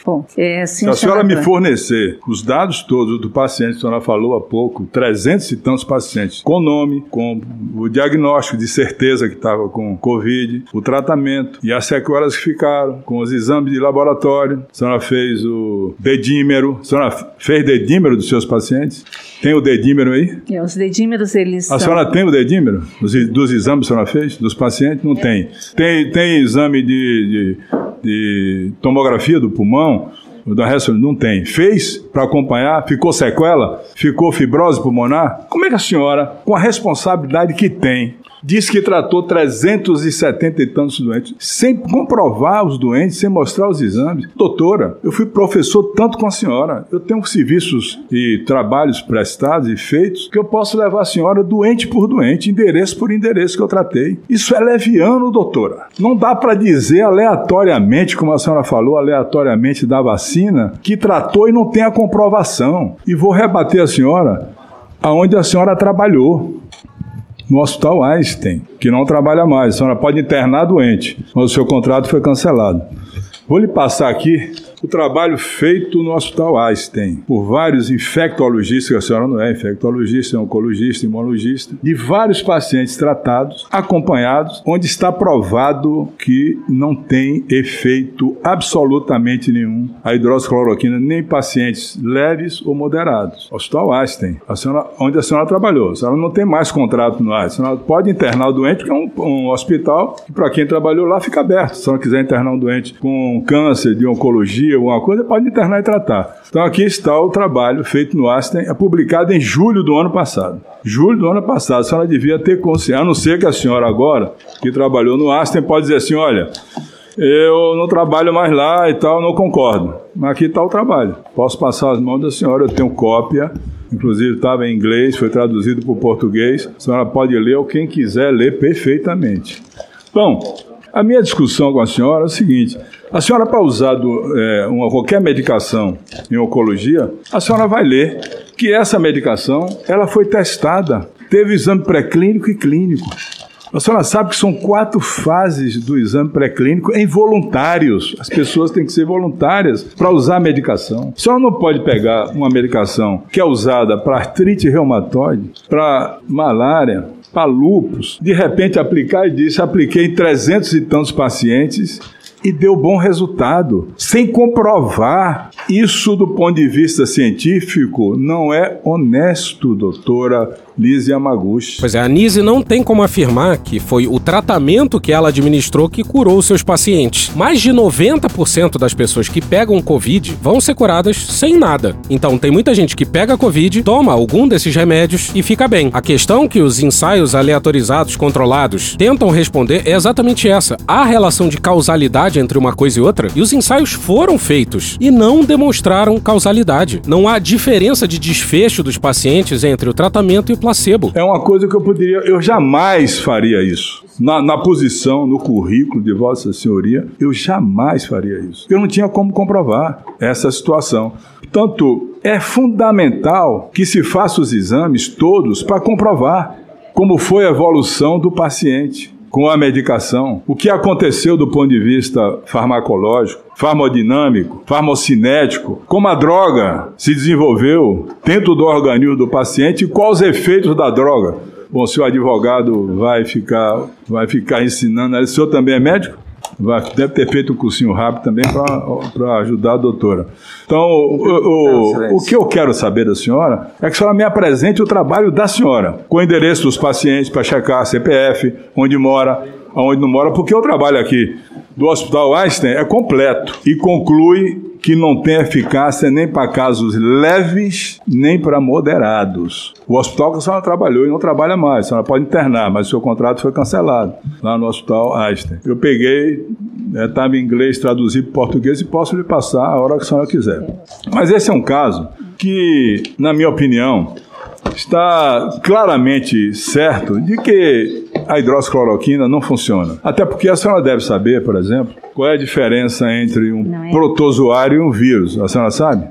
Bom, é assim. Se a senhora me fornecer os dados todos do paciente, a senhora falou há pouco, 300 e tantos pacientes, com nome, com o diagnóstico de certeza que estava com Covid, o tratamento e as sequelas que ficaram, com os exames de laboratório, a senhora fez o dedímero, a senhora fez dedímero dos seus pacientes? Tem o dedímero aí? É, os dedímeros, eles. A são... senhora tem o dedímero? Dos, dos exames que a senhora fez? Dos pacientes? Não é. tem. Tem, tem exame de, de, de tomografia do pulmão? O da ressonância não tem. Fez para acompanhar? Ficou sequela? Ficou fibrose pulmonar? Como é que a senhora, com a responsabilidade que tem, diz que tratou 370 e tantos doentes, sem comprovar os doentes, sem mostrar os exames. Doutora, eu fui professor tanto com a senhora, eu tenho serviços e trabalhos prestados e feitos que eu posso levar a senhora doente por doente, endereço por endereço que eu tratei. Isso é leviano, doutora. Não dá para dizer aleatoriamente, como a senhora falou, aleatoriamente da vacina, que tratou e não tem a comprovação. E vou rebater a senhora aonde a senhora trabalhou no Hospital Einstein, que não trabalha mais. A senhora pode internar doente, mas o seu contrato foi cancelado. Vou lhe passar aqui o trabalho feito no Hospital Einstein por vários infectologistas, a senhora não é infectologista, é oncologista, imunologista, de vários pacientes tratados, acompanhados, onde está provado que não tem efeito absolutamente nenhum a hidroxicloroquina nem em pacientes leves ou moderados. Hospital Einstein, a senhora, onde a senhora trabalhou. A senhora não tem mais contrato no Einstein. A senhora pode internar o doente, porque é um, um hospital que, para quem trabalhou lá, fica aberto. Se a senhora quiser internar um doente com câncer de oncologia, alguma coisa, pode internar e tratar. Então aqui está o trabalho feito no Aston, é publicado em julho do ano passado. Julho do ano passado, a senhora devia ter consciência, a não ser que a senhora agora, que trabalhou no Aston, pode dizer assim, olha, eu não trabalho mais lá e tal, não concordo. Mas aqui está o trabalho. Posso passar as mãos da senhora, eu tenho cópia, inclusive estava em inglês, foi traduzido para o português. A senhora pode ler, ou quem quiser ler perfeitamente. Bom, a minha discussão com a senhora é o seguinte: a senhora, para é, uma, qualquer medicação em oncologia, a senhora vai ler que essa medicação ela foi testada, teve exame pré-clínico e clínico. A senhora sabe que são quatro fases do exame pré-clínico em voluntários. As pessoas têm que ser voluntárias para usar a medicação. A senhora não pode pegar uma medicação que é usada para artrite reumatoide, para malária, para lupus, de repente aplicar e disse, apliquei em 300 e tantos pacientes e deu bom resultado, sem comprovar. Isso, do ponto de vista científico, não é honesto, doutora Nise Yamaguchi. Pois é, a Nise não tem como afirmar que foi o tratamento que ela administrou que curou seus pacientes. Mais de 90% das pessoas que pegam Covid vão ser curadas sem nada. Então, tem muita gente que pega Covid, toma algum desses remédios e fica bem. A questão que os ensaios aleatorizados controlados tentam responder é exatamente essa. Há relação de causalidade entre uma coisa e outra, e os ensaios foram feitos e não demonstraram causalidade. Não há diferença de desfecho dos pacientes entre o tratamento e o placebo. É uma coisa que eu poderia, eu jamais faria isso. Na, na posição, no currículo de Vossa Senhoria, eu jamais faria isso. Eu não tinha como comprovar essa situação. Portanto, é fundamental que se faça os exames todos para comprovar como foi a evolução do paciente com a medicação, o que aconteceu do ponto de vista farmacológico, farmodinâmico, farmocinético, como a droga se desenvolveu dentro do organismo do paciente e quais os efeitos da droga. Bom, se advogado vai ficar, vai ficar ensinando, o senhor também é médico? Deve ter feito um cursinho rápido também para ajudar a doutora. Então, o, o, o, que eu quero saber da senhora é que a senhora me apresente o trabalho da senhora, com o endereço dos pacientes para checar CPF, onde mora, aonde não mora, porque o trabalho aqui do Hospital Einstein é completo e conclui que não tem eficácia nem para casos leves, nem para moderados. O hospital que a senhora trabalhou e não trabalha mais, a senhora pode internar, mas o seu contrato foi cancelado lá no Hospital Einstein. Eu peguei, estava é, em inglês, traduzi para português e posso lhe passar a hora que a senhora quiser. Mas esse é um caso que, na minha opinião, está claramente certo de que a hidroxicloroquina não funciona. Até porque a senhora deve saber, por exemplo, qual é a diferença entre um é. protozoário e um vírus. A senhora sabe?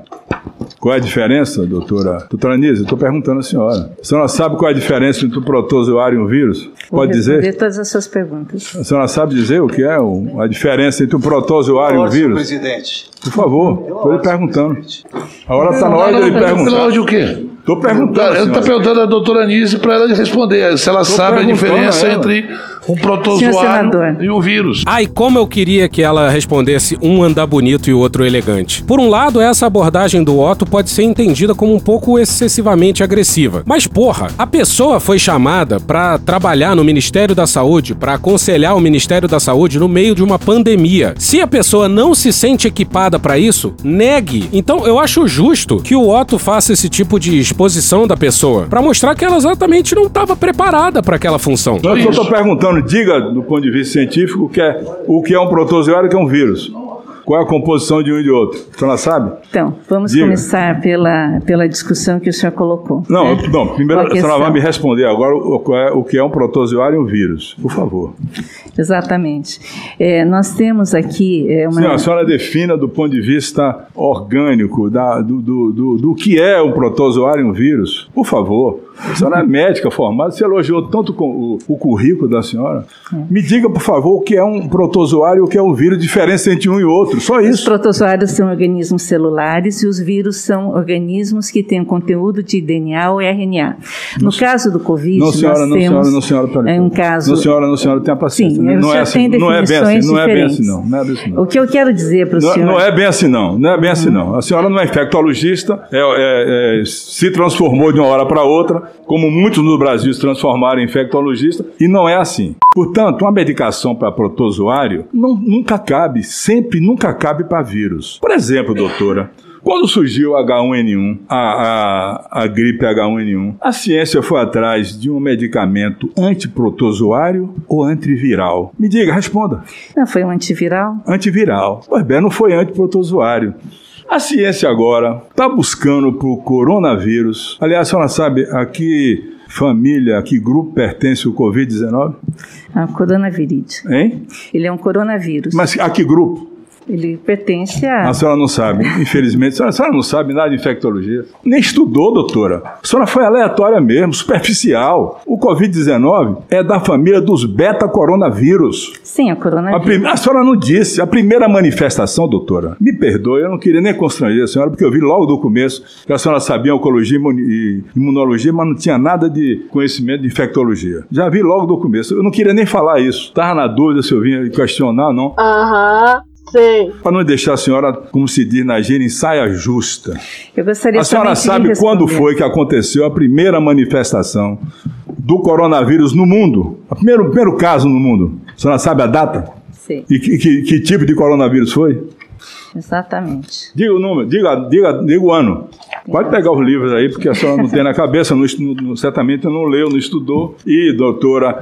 Qual é a diferença, doutora? Doutora Anísia, estou perguntando à senhora. A senhora sabe qual é a diferença entre um protozoário e um vírus? Pode dizer? todas as suas perguntas. A senhora sabe dizer o que é a diferença entre um protozoário e um vírus? presidente. Por favor, estou lhe perguntando. A hora está na hora de ele perguntar. Hora de o quê? Estou perguntando. Eu estou perguntando à doutora Anísia para ela responder se ela Tô sabe a diferença entre um protozoário e um vírus. Ai, como eu queria que ela respondesse um andar bonito e o outro elegante. Por um lado, essa abordagem do Otto pode ser entendida como um pouco excessivamente agressiva. Mas porra, a pessoa foi chamada para trabalhar no Ministério da Saúde, para aconselhar o Ministério da Saúde no meio de uma pandemia. Se a pessoa não se sente equipada para isso, negue. Então, eu acho justo que o Otto faça esse tipo de exposição da pessoa, para mostrar que ela exatamente não estava preparada para aquela função. Eu estou perguntando diga, do ponto de vista científico, o que é, o que é um protozoário e o que é um vírus. Qual é a composição de um e de outro? A senhora sabe? Então, vamos Diga. começar pela, pela discussão que o senhor colocou. Não, né? não primeiro a senhora vai me responder agora o, é, o que é um protozoário e um vírus, por favor. Exatamente. É, nós temos aqui é, uma... Sim, a senhora defina do ponto de vista orgânico da, do, do, do, do que é um protozoário e um vírus, por favor. A senhora é médica formada, você elogiou tanto o, o currículo da senhora. Me diga, por favor, o que é um protozoário e o que é um vírus, diferença entre um e outro, só isso. Os protozoários são organismos celulares e os vírus são organismos que têm conteúdo de DNA ou RNA. No não, caso do Covid, não, senhora, nós não, temos senhora, não, senhora, peraí. é um caso... Não, senhora, não, senhora, tenha paciência. Sim, não, é assim, não é bem assim, não é bem assim, não. Não é bem assim, não. O que eu quero dizer para o senhor... Não é bem assim, não. Não é bem assim, não. A senhora não é infectologista, é, é, é, se transformou de uma hora para outra, como muitos no Brasil se transformaram em infectologista, e não é assim. Portanto, uma medicação para protozoário não, nunca cabe, sempre nunca cabe para vírus. Por exemplo, doutora, quando surgiu o H1N1, a, a, a, gripe H1N1, a ciência foi atrás de um medicamento antiprotozoário ou antiviral? Me diga, responda. Não, foi um antiviral? Antiviral. Pois bem, não foi antiprotozoário. A ciência agora está buscando para o coronavírus. Aliás, a senhora sabe, aqui família, a que grupo pertence o Covid-19? A coronavírus. Hein? Ele é um coronavírus. Mas a que grupo? Ele pertence a. A senhora não sabe, infelizmente. A senhora, a senhora não sabe nada de infectologia. Nem estudou, doutora. A senhora foi aleatória mesmo, superficial. O Covid-19 é da família dos beta-coronavírus. Sim, a coronavírus. A, prim... a, senhora não disse. A primeira manifestação, doutora, me perdoe, eu não queria nem constranger a senhora, porque eu vi logo do começo que a senhora sabia oncologia e imunologia, mas não tinha nada de conhecimento de infectologia. Já vi logo do começo. Eu não queria nem falar isso. Estava na dúvida se eu vinha questionar, não. Aham. Sei. Para não deixar a senhora, como se diz na gíria, em saia justa. Eu gostaria A senhora sabe quando foi que aconteceu a primeira manifestação do coronavírus no mundo? O primeiro, primeiro caso no mundo. A senhora sabe a data? Sim. E que, que- que tipo de coronavírus foi? Exatamente. Diga o número, diga, diga, diga o ano. Pode pegar os livros aí, porque a senhora não tem na cabeça, não- certamente não leu, não estudou. E, doutora,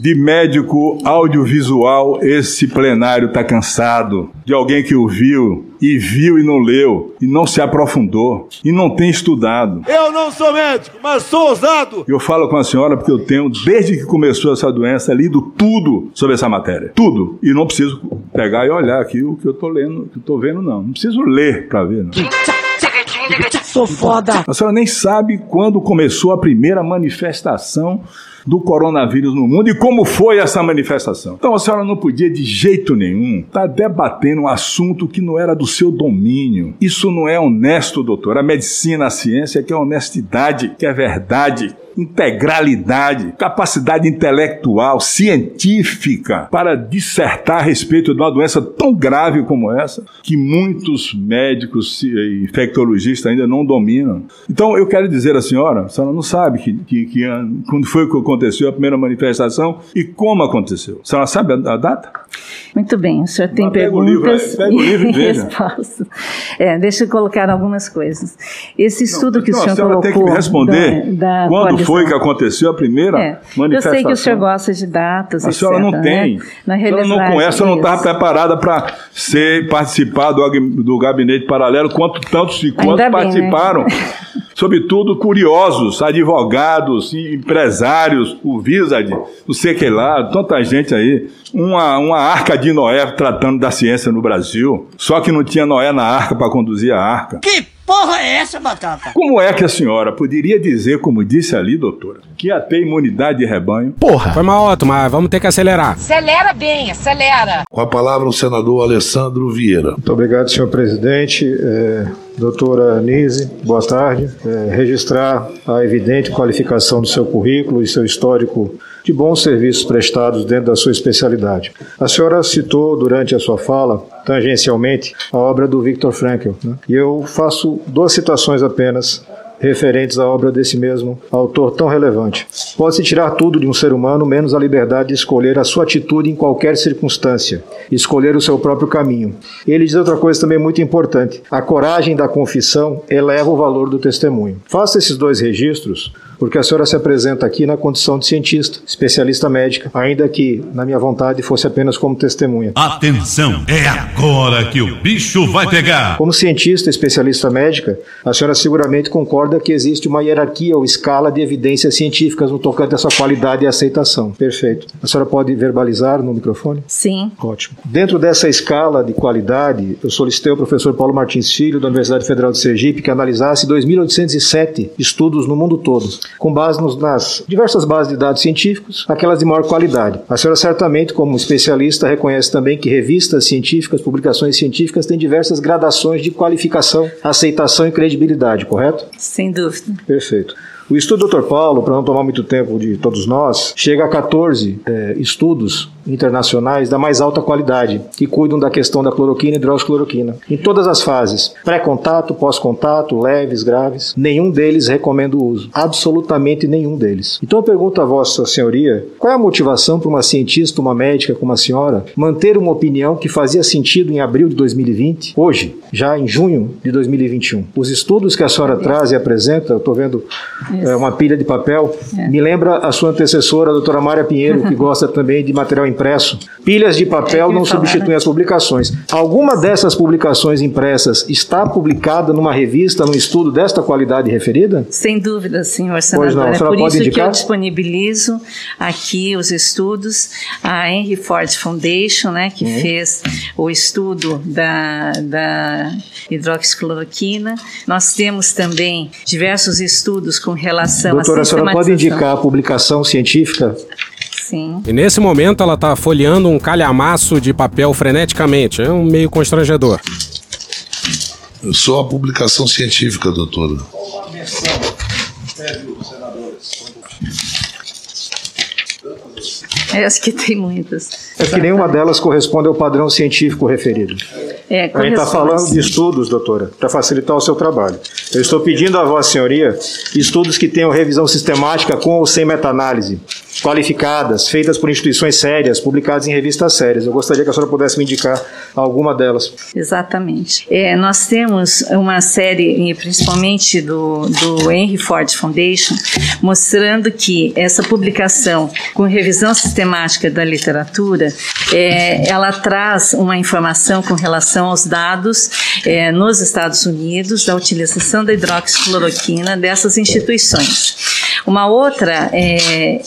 de médico audiovisual, esse plenário está cansado. De alguém que ouviu e viu e não leu, e não se aprofundou, e não tem estudado. Eu não sou médico, mas sou ousado. Eu falo com a senhora porque eu tenho, desde que começou essa doença, lido tudo sobre essa matéria. Tudo. E não preciso pegar e olhar aqui o que eu tô lendo, o que eu tô vendo, não. Não preciso ler para ver, não. Sou foda. A senhora nem sabe quando começou a primeira manifestação do coronavírus no mundo e como foi essa manifestação. Então a senhora não podia de jeito nenhum estar debatendo um assunto que não era do seu domínio. Isso não é honesto, doutor. A medicina, a ciência quer honestidade, quer verdade, integralidade, capacidade intelectual, científica para dissertar a respeito de uma doença tão grave como essa, que muitos médicos e infectologistas ainda não dominam. Então eu quero dizer à senhora, a senhora não sabe que, que, que quando foi que aconteceu a primeira manifestação e como aconteceu. A senhora sabe a, a data? Muito bem, o senhor tem Mas pega o livro perguntas aí, pega o livro e respostas. É, deixa eu colocar algumas coisas. Esse estudo que o Não, senhor a senhora colocou tem que me responder da, da quando foi que aconteceu a primeira É, eu manifestação. sei que o senhor gosta de datas, A senhora etc, não tem. Né? Na a senhora não realidade, conhece, a senhora não estava isso. preparada para ser participar do, do gabinete paralelo, quanto tantos e quantos né? participaram. Sobretudo curiosos, advogados, empresários, o Visad, não sei que lá, tanta gente aí. Uma, uma arca de Noé tratando da ciência no Brasil. Só que não tinha Noé na arca para conduzir a arca. Que porra é essa, Batata? Como é que a senhora poderia dizer, como disse ali, doutora, que ia ter imunidade de rebanho? Porra! Foi mal, Otto, mas vamos ter que acelerar. Acelera bem, acelera. Com a palavra o senador Alessandro Vieira. Muito obrigado, senhor presidente. É, doutora Nise, boa tarde. É, registrar a evidente qualificação do seu currículo e seu histórico de bons serviços prestados dentro da sua especialidade. A senhora citou durante a sua fala, tangencialmente, a obra do Viktor Frankl. né? E eu faço duas citações apenas referentes à obra desse mesmo autor tão relevante. Pode-se tirar tudo de um ser humano, menos a liberdade de escolher a sua atitude em qualquer circunstância, escolher o seu próprio caminho. Ele diz outra coisa também muito importante: a coragem da confissão eleva o valor do testemunho. Faça esses dois registros, porque a senhora se apresenta aqui na condição de cientista, especialista médica, ainda que, na minha vontade, fosse apenas como testemunha. Atenção, é agora que o bicho vai pegar. Como cientista especialista médica, a senhora seguramente concorda que existe uma hierarquia ou escala de evidências científicas no tocante a essa qualidade e aceitação. Perfeito. A senhora pode verbalizar no microfone? Sim. Ótimo. Dentro dessa escala de qualidade, eu solicitei ao professor Paulo Martins Filho, da Universidade Federal de Sergipe, que analisasse 2.807 estudos no mundo todo, com base nos- nas diversas bases de dados científicos, aquelas de maior qualidade. A senhora certamente, como especialista, reconhece também que revistas científicas, publicações científicas têm diversas gradações de qualificação, aceitação e credibilidade, correto? Sem dúvida. Perfeito. O estudo do Dr. Paulo, para não tomar muito tempo de todos nós, chega a 14 eh, estudos internacionais da mais alta qualidade, que cuidam da questão da cloroquina e hidroxicloroquina. Em todas as fases, pré-contato, pós-contato, leves, graves, nenhum deles recomenda o uso. Absolutamente nenhum deles. Então eu pergunto a Vossa Senhoria, qual é a motivação para uma cientista, uma médica como a senhora, manter uma opinião que fazia sentido em abril de 2020, hoje, já em junho de 2021? Os estudos que a senhora traz e apresenta, eu estou vendo é, uma pilha de papel, me lembra a sua antecessora, a doutora Mária Pinheiro, que gosta também de material impresso. Pilhas de papel não substituem as publicações. Alguma dessas publicações impressas está publicada numa revista, num estudo desta qualidade referida? Sem dúvida, senhor Pois senador. não, a é por isso que indicar? eu disponibilizo aqui os estudos. A Henry Ford Foundation, né, que Uhum. fez o estudo da, da hidroxicloroquina. Nós temos também diversos estudos com relação Doutora, a senhora pode indicar a publicação científica? Sim. E nesse momento ela tá folheando um calhamaço de papel freneticamente. É um meio constrangedor. Eu sou a publicação científica, doutora. Eu acho que tem muitas. É que nenhuma delas corresponde ao padrão científico referido. É, a gente está falando de estudos, doutora, para facilitar o seu trabalho. Eu estou pedindo a Vossa Senhoria estudos que tenham revisão sistemática com ou sem meta-análise, qualificadas, feitas por instituições sérias, publicadas em revistas sérias. Eu gostaria que a senhora pudesse me indicar alguma delas. Exatamente. É, nós temos uma série, principalmente do, do Henry Ford Foundation, mostrando que essa publicação com revisão sistemática da literatura, é, ela traz uma informação com relação aos dados é, nos Estados Unidos da utilização da hidroxicloroquina dessas instituições. Uma outra é,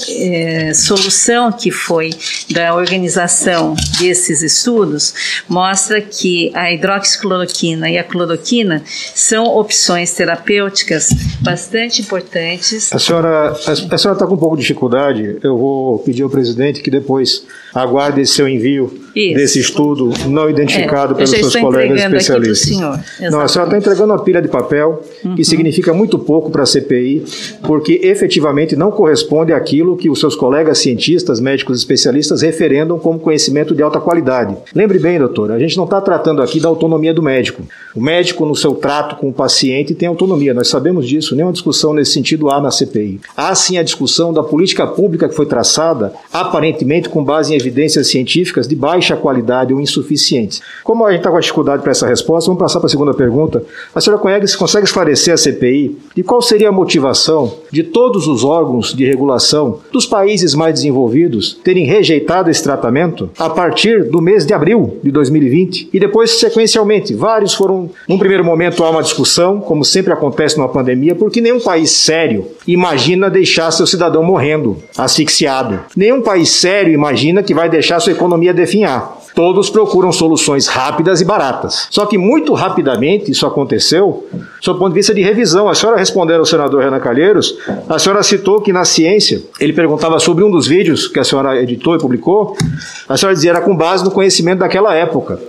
é, solução que foi da organização desses estudos mostra que a hidroxicloroquina e a cloroquina são opções terapêuticas bastante importantes. A senhora a, senhora está com um pouco de dificuldade. Eu vou pedir ao presidente que depois aguarde seu envio Isso. desse estudo não identificado é, pelos seus colegas especialistas. Senhor, não, a senhora está entregando uma pilha de papel uhum. que significa muito pouco para a CPI, porque efetivamente não corresponde àquilo que os seus colegas cientistas, médicos especialistas referendam como conhecimento de alta qualidade. Lembre bem, doutor, a gente não está tratando aqui da autonomia do médico. O médico, no seu trato com o paciente, tem autonomia. Nós sabemos disso. Nenhuma discussão nesse sentido há na CPI. Há sim a discussão da política pública que foi traçada, aparentemente com base em evidências científicas de baixa qualidade ou insuficientes. Como a gente está com dificuldade para essa resposta, vamos passar para a segunda pergunta. A senhora consegue, consegue esclarecer a CPI de qual seria a motivação de todos os órgãos de regulação dos países mais desenvolvidos terem rejeitado esse tratamento a partir do mês de abril de 2020 e depois, sequencialmente, vários foram. Num primeiro momento há uma discussão, como sempre acontece numa pandemia, porque nenhum país sério imagina deixar seu cidadão morrendo, asfixiado. Nenhum país sério imagina que vai deixar sua economia definhar. Todos procuram soluções rápidas e baratas. Só que muito rapidamente isso aconteceu, do ponto de vista de revisão. A senhora respondendo ao senador Renan Calheiros, a senhora citou que na ciência, ele perguntava sobre um dos vídeos que a senhora editou e publicou, a senhora dizia era com base no conhecimento daquela época.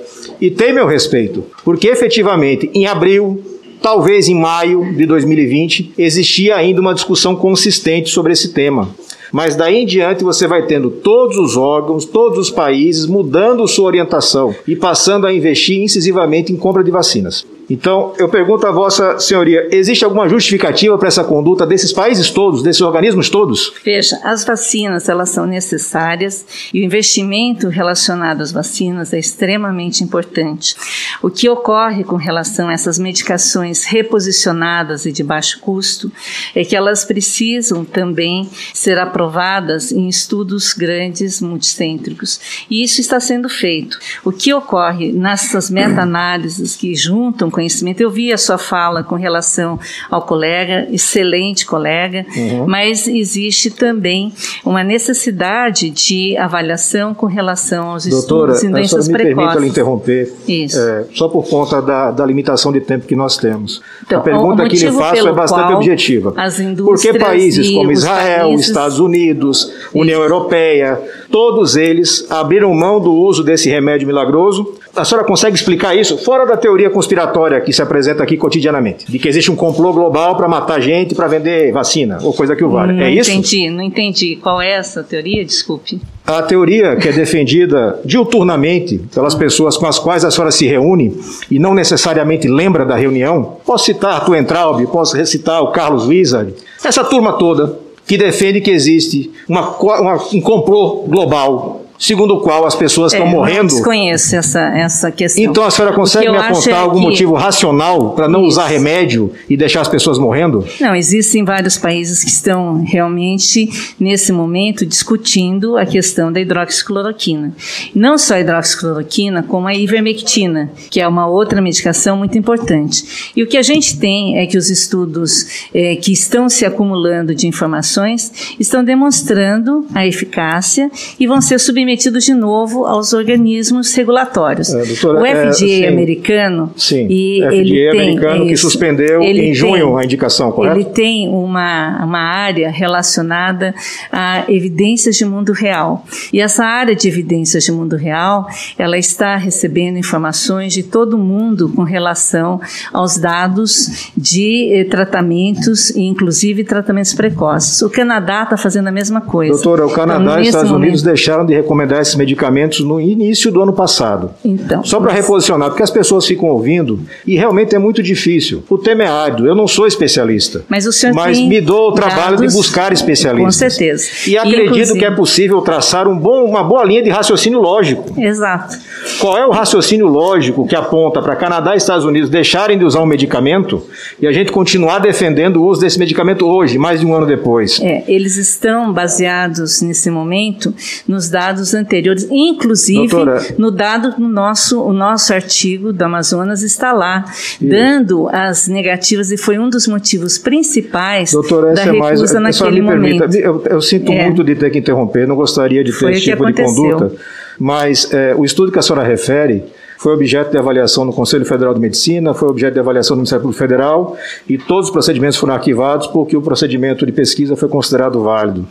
E tem meu respeito, porque efetivamente em abril, talvez em maio de 2020, existia ainda uma discussão consistente sobre esse tema. Mas daí em diante você vai tendo todos os órgãos, todos os países mudando sua orientação e passando a investir incisivamente em compra de vacinas. Então, eu pergunto a Vossa Senhoria: existe alguma justificativa para essa conduta desses países todos, desses organismos todos? Veja, as vacinas elas são necessárias e o investimento relacionado às vacinas é extremamente importante. O que ocorre com relação a essas medicações reposicionadas e de baixo custo é que elas precisam também ser aprovadas em estudos grandes, multicêntricos, e isso está sendo feito. O que ocorre nessas meta-análises que juntam conhecimento. Eu vi a sua fala com relação ao colega, excelente colega, uhum. mas existe também uma necessidade de avaliação com relação aos Doutora, estudos em doenças precoces. me permita lhe interromper, Isso. É, só por conta da, da, limitação de tempo que nós temos. Então, a pergunta que lhe faço é bastante objetiva. Por que países como Israel, países... Estados Unidos, União Isso. Europeia, todos eles abriram mão do uso desse remédio milagroso a senhora consegue explicar isso fora da teoria conspiratória que se apresenta aqui cotidianamente? De que existe um complô global para matar gente, para vender vacina, ou coisa que o vale. Não é isso? Entendi, não entendi. Qual é essa teoria? Desculpe. A teoria que é defendida diuturnamente pelas pessoas com as quais a senhora se reúne e não necessariamente lembra da reunião, posso citar Arthur Entraub, posso recitar o Carlos Wizard, essa turma toda que defende que existe uma, uma, um complô global segundo o qual as pessoas estão é, morrendo. Eu desconheço essa, essa questão. Então a senhora consegue me apontar é algum que... motivo racional para não Isso. usar remédio e deixar as pessoas morrendo? Não, existem vários países que estão realmente, nesse momento, discutindo a questão da hidroxicloroquina. Não só a hidroxicloroquina, como a ivermectina, que é uma outra medicação muito importante. E o que a gente tem é que os estudos é, que estão se acumulando de informações estão demonstrando a eficácia e vão ser submetidos submetido de novo aos organismos regulatórios. É, doutora, o é, FDA sim. americano Sim, e FDA ele tem americano que isso. suspendeu em junho tem- a indicação, correto? Ele tem uma, uma área relacionada a evidências de mundo real. E essa área de evidências de mundo real, ela está recebendo informações de todo mundo com relação aos dados de eh, tratamentos, inclusive tratamentos precoces. O Canadá está fazendo a mesma coisa. Doutora, o Canadá Então, e os Estados Unidos momento- deixaram de recomendar esses medicamentos no início do ano passado. Então, Só para reposicionar, porque as pessoas ficam ouvindo e realmente é muito difícil. O tema é árido, eu não sou especialista. Mas o senhor Mas me dou o trabalho dados- de buscar especialistas. Com certeza. E acredito Inclusive- que é possível traçar um bom, uma boa linha de raciocínio lógico. Exato. Qual é o raciocínio lógico que aponta para Canadá e Estados Unidos deixarem de usar um medicamento e a gente continuar defendendo o uso desse medicamento hoje, mais de um ano depois? É, eles estão baseados nesse momento nos dados anteriores, inclusive Doutora- no dado no nosso o nosso artigo do Amazonas está lá, dando as negativas e foi um dos motivos principais Doutora, da essa é mais. recusa naquele me permita, momento. eu, eu sinto É. muito de ter que interromper, não gostaria de ter Foi esse tipo de conduta, mas é, o estudo que a senhora refere foi objeto de avaliação no Conselho Federal de Medicina, foi objeto de avaliação do Ministério Público Federal e todos os procedimentos foram arquivados porque o procedimento de pesquisa foi considerado válido.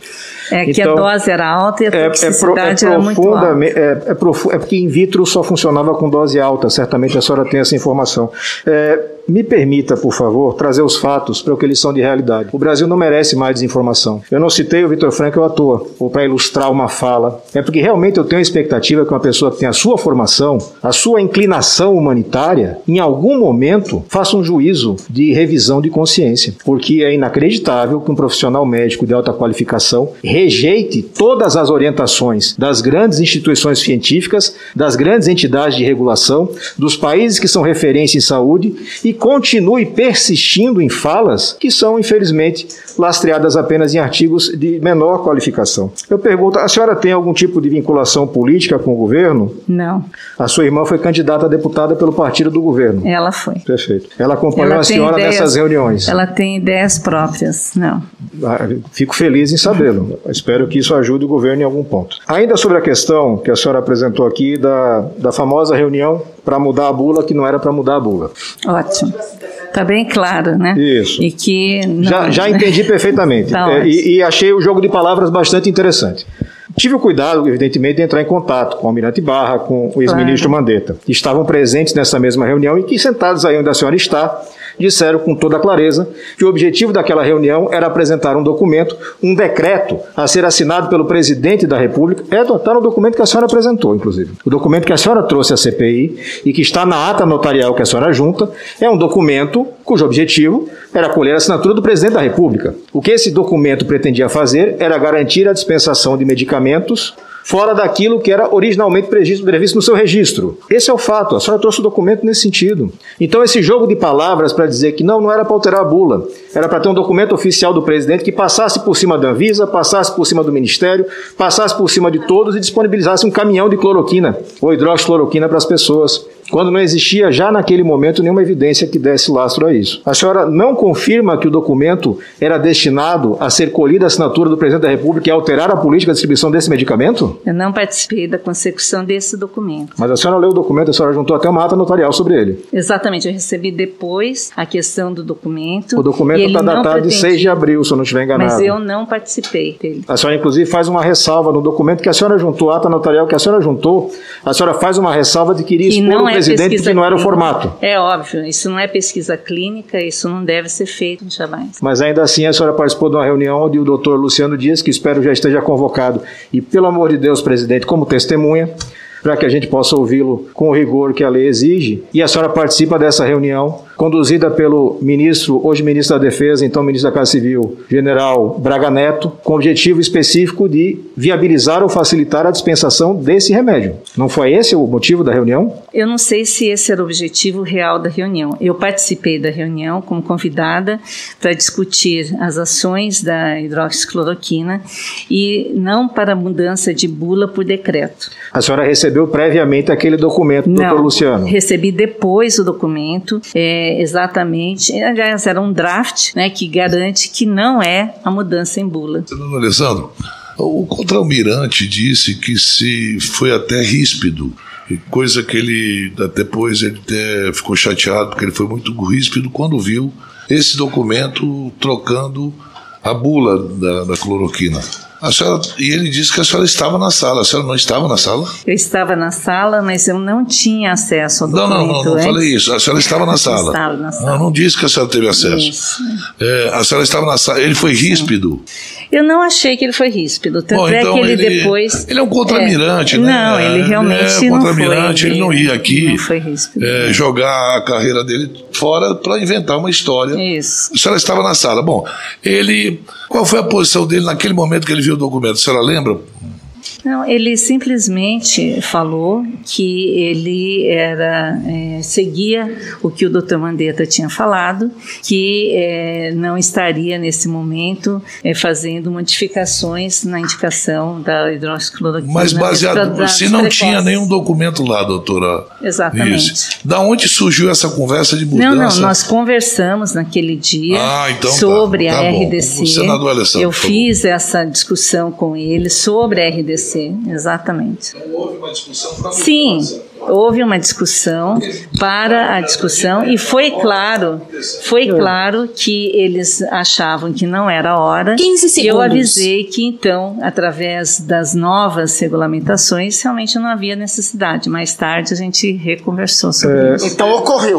É que a Então, dose era alta e a É, é, pro- é toxicidade era muito alta. é, é, profu- é porque in vitro só funcionava com dose alta, certamente a senhora tem essa informação. É, me permita, por favor, trazer os fatos para o que eles são de realidade. O Brasil não merece mais desinformação. Eu não citei o Vitor Frankl à toa, ou para ilustrar uma fala. É porque realmente eu tenho a expectativa que uma pessoa que tem a sua formação, a sua inclinação humanitária, em algum momento faça um juízo de revisão de consciência. Porque é inacreditável que um profissional médico de alta qualificação rejeite todas as orientações das grandes instituições científicas, das grandes entidades de regulação, dos países que são referência em saúde e continue persistindo em falas que são, infelizmente, lastreadas apenas em artigos de menor qualificação. Eu pergunto, a senhora tem algum tipo de vinculação política com o governo? Não, A sua irmã foi candidata a deputada pelo partido do governo. ela foi. Perfeito. Ela acompanhou Ela a senhora ideias- nessas reuniões. Ela tem ideias próprias, não. Ah, Fico feliz em sabê-lo. Espero que isso ajude o governo em algum ponto. Ainda sobre a questão que a senhora apresentou aqui da, da famosa reunião para mudar a bula, que não era para mudar a bula. Ótimo. Está bem claro, né? Isso. E que. não- Já, já entendi perfeitamente. Tá É, e, e achei o jogo de palavras bastante interessante. Tive o cuidado, evidentemente, de entrar em contato com o Almirante Barra, com o ex-ministro Mandetta, que estavam presentes nessa mesma reunião e que, sentados aí onde a senhora está, disseram com toda clareza que o objetivo daquela reunião era apresentar um documento, um decreto a ser assinado pelo presidente da República. É, está no documento que a senhora apresentou, inclusive. O documento que a senhora trouxe à CPI e que está na ata notarial que a senhora junta é um documento cujo objetivo era colher a assinatura do presidente da República. O que esse documento pretendia fazer era garantir a dispensação de medicamentos fora daquilo que era originalmente previsto, no seu registro. Esse é o fato, a senhora trouxe o documento nesse sentido. Então, esse jogo de palavras para dizer que não, não era para alterar a bula, era para ter um documento oficial do presidente que passasse por cima da Anvisa, passasse por cima do Ministério, passasse por cima de todos e disponibilizasse um caminhão de cloroquina ou hidroxicloroquina para as pessoas quando não existia já naquele momento nenhuma evidência que desse lastro a isso. A senhora não confirma que o documento era destinado a ser colhida a assinatura do presidente da República e alterar a política de distribuição desse medicamento? Eu não participei da consecução desse documento. Mas a senhora leu o documento, a senhora juntou até uma ata notarial sobre ele. Exatamente, eu recebi depois a questão do documento. O documento está datado de pretendia- 6 de abril, se eu não estiver enganado. Mas eu não participei dele. A senhora, inclusive, faz uma ressalva no documento que a senhora juntou, a ata notarial que a senhora juntou, a senhora faz uma ressalva de que iria expor é presidente que não era o formato. É óbvio, isso não é pesquisa clínica, isso não deve ser feito jamais. Mas ainda assim a senhora participou de uma reunião onde o doutor Luciano Dias, que espero já esteja convocado, e pelo amor de Deus, presidente, como testemunha, para que a gente possa ouvi-lo com o rigor que a lei exige, e a senhora participa dessa reunião, conduzida pelo ministro, hoje ministro da Defesa, então ministro da Casa Civil, general Braga Neto, com o objetivo específico de viabilizar ou facilitar a dispensação desse remédio. Não foi esse o motivo da reunião? Eu não sei se esse era o objetivo real da reunião. Eu participei da reunião como convidada para discutir as ações da hidroxicloroquina e não para mudança de bula por decreto. A senhora recebeu previamente aquele documento, doutor Luciano? Recebi depois o documento, é, exatamente, aliás, era um draft né, que garante que não é a mudança em bula. Senador Alessandro, O contra-almirante disse que se foi até ríspido, coisa que ele depois ele até ficou chateado porque ele foi muito ríspido quando viu esse documento trocando a bula da, da cloroquina. Senhora, e ele disse que a senhora estava na sala. A senhora não estava na sala? Eu estava na sala, mas eu não tinha acesso ao documento. Não, não, não, não falei isso. A senhora estava na sala. Estava na sala. Não, não disse que a senhora teve acesso. É, a senhora estava na sala. Ele foi ríspido. Eu não achei que ele foi ríspido. Tanto Bom, é então que ele, ele- depois. Ele é um contra-almirante, É, né? Não, ele realmente é, não foi. contra-almirante, ele não ia aqui Não é, jogar a carreira dele fora para inventar uma história. Isso. A senhora estava na sala. Bom, ele. Qual foi a posição dele naquele momento que ele viu o documento? A senhora lembra? Não, ele simplesmente falou que ele era é, seguia o que o Dr. Mandetta tinha falado, que é, não estaria nesse momento é, fazendo modificações na indicação da hidroxicloroquina. Mas baseado. Se não dados tinha precoces. nenhum documento lá, doutora. Exatamente. Isso. Da onde surgiu essa conversa de mudança? Não, não, nós conversamos naquele dia Ah, então tá. sobre Tá a bom. RDC. O senador Alessandro, Eu favor. fiz essa discussão com ele sobre a RDC, exatamente. Houve uma discussão Sim, houve uma discussão para a discussão e foi claro, foi claro que eles achavam que não era a hora. 15 E eu segundos. avisei que então, através das novas regulamentações, realmente não havia necessidade. Mais tarde a gente reconversou sobre É, isso. Então ocorreu.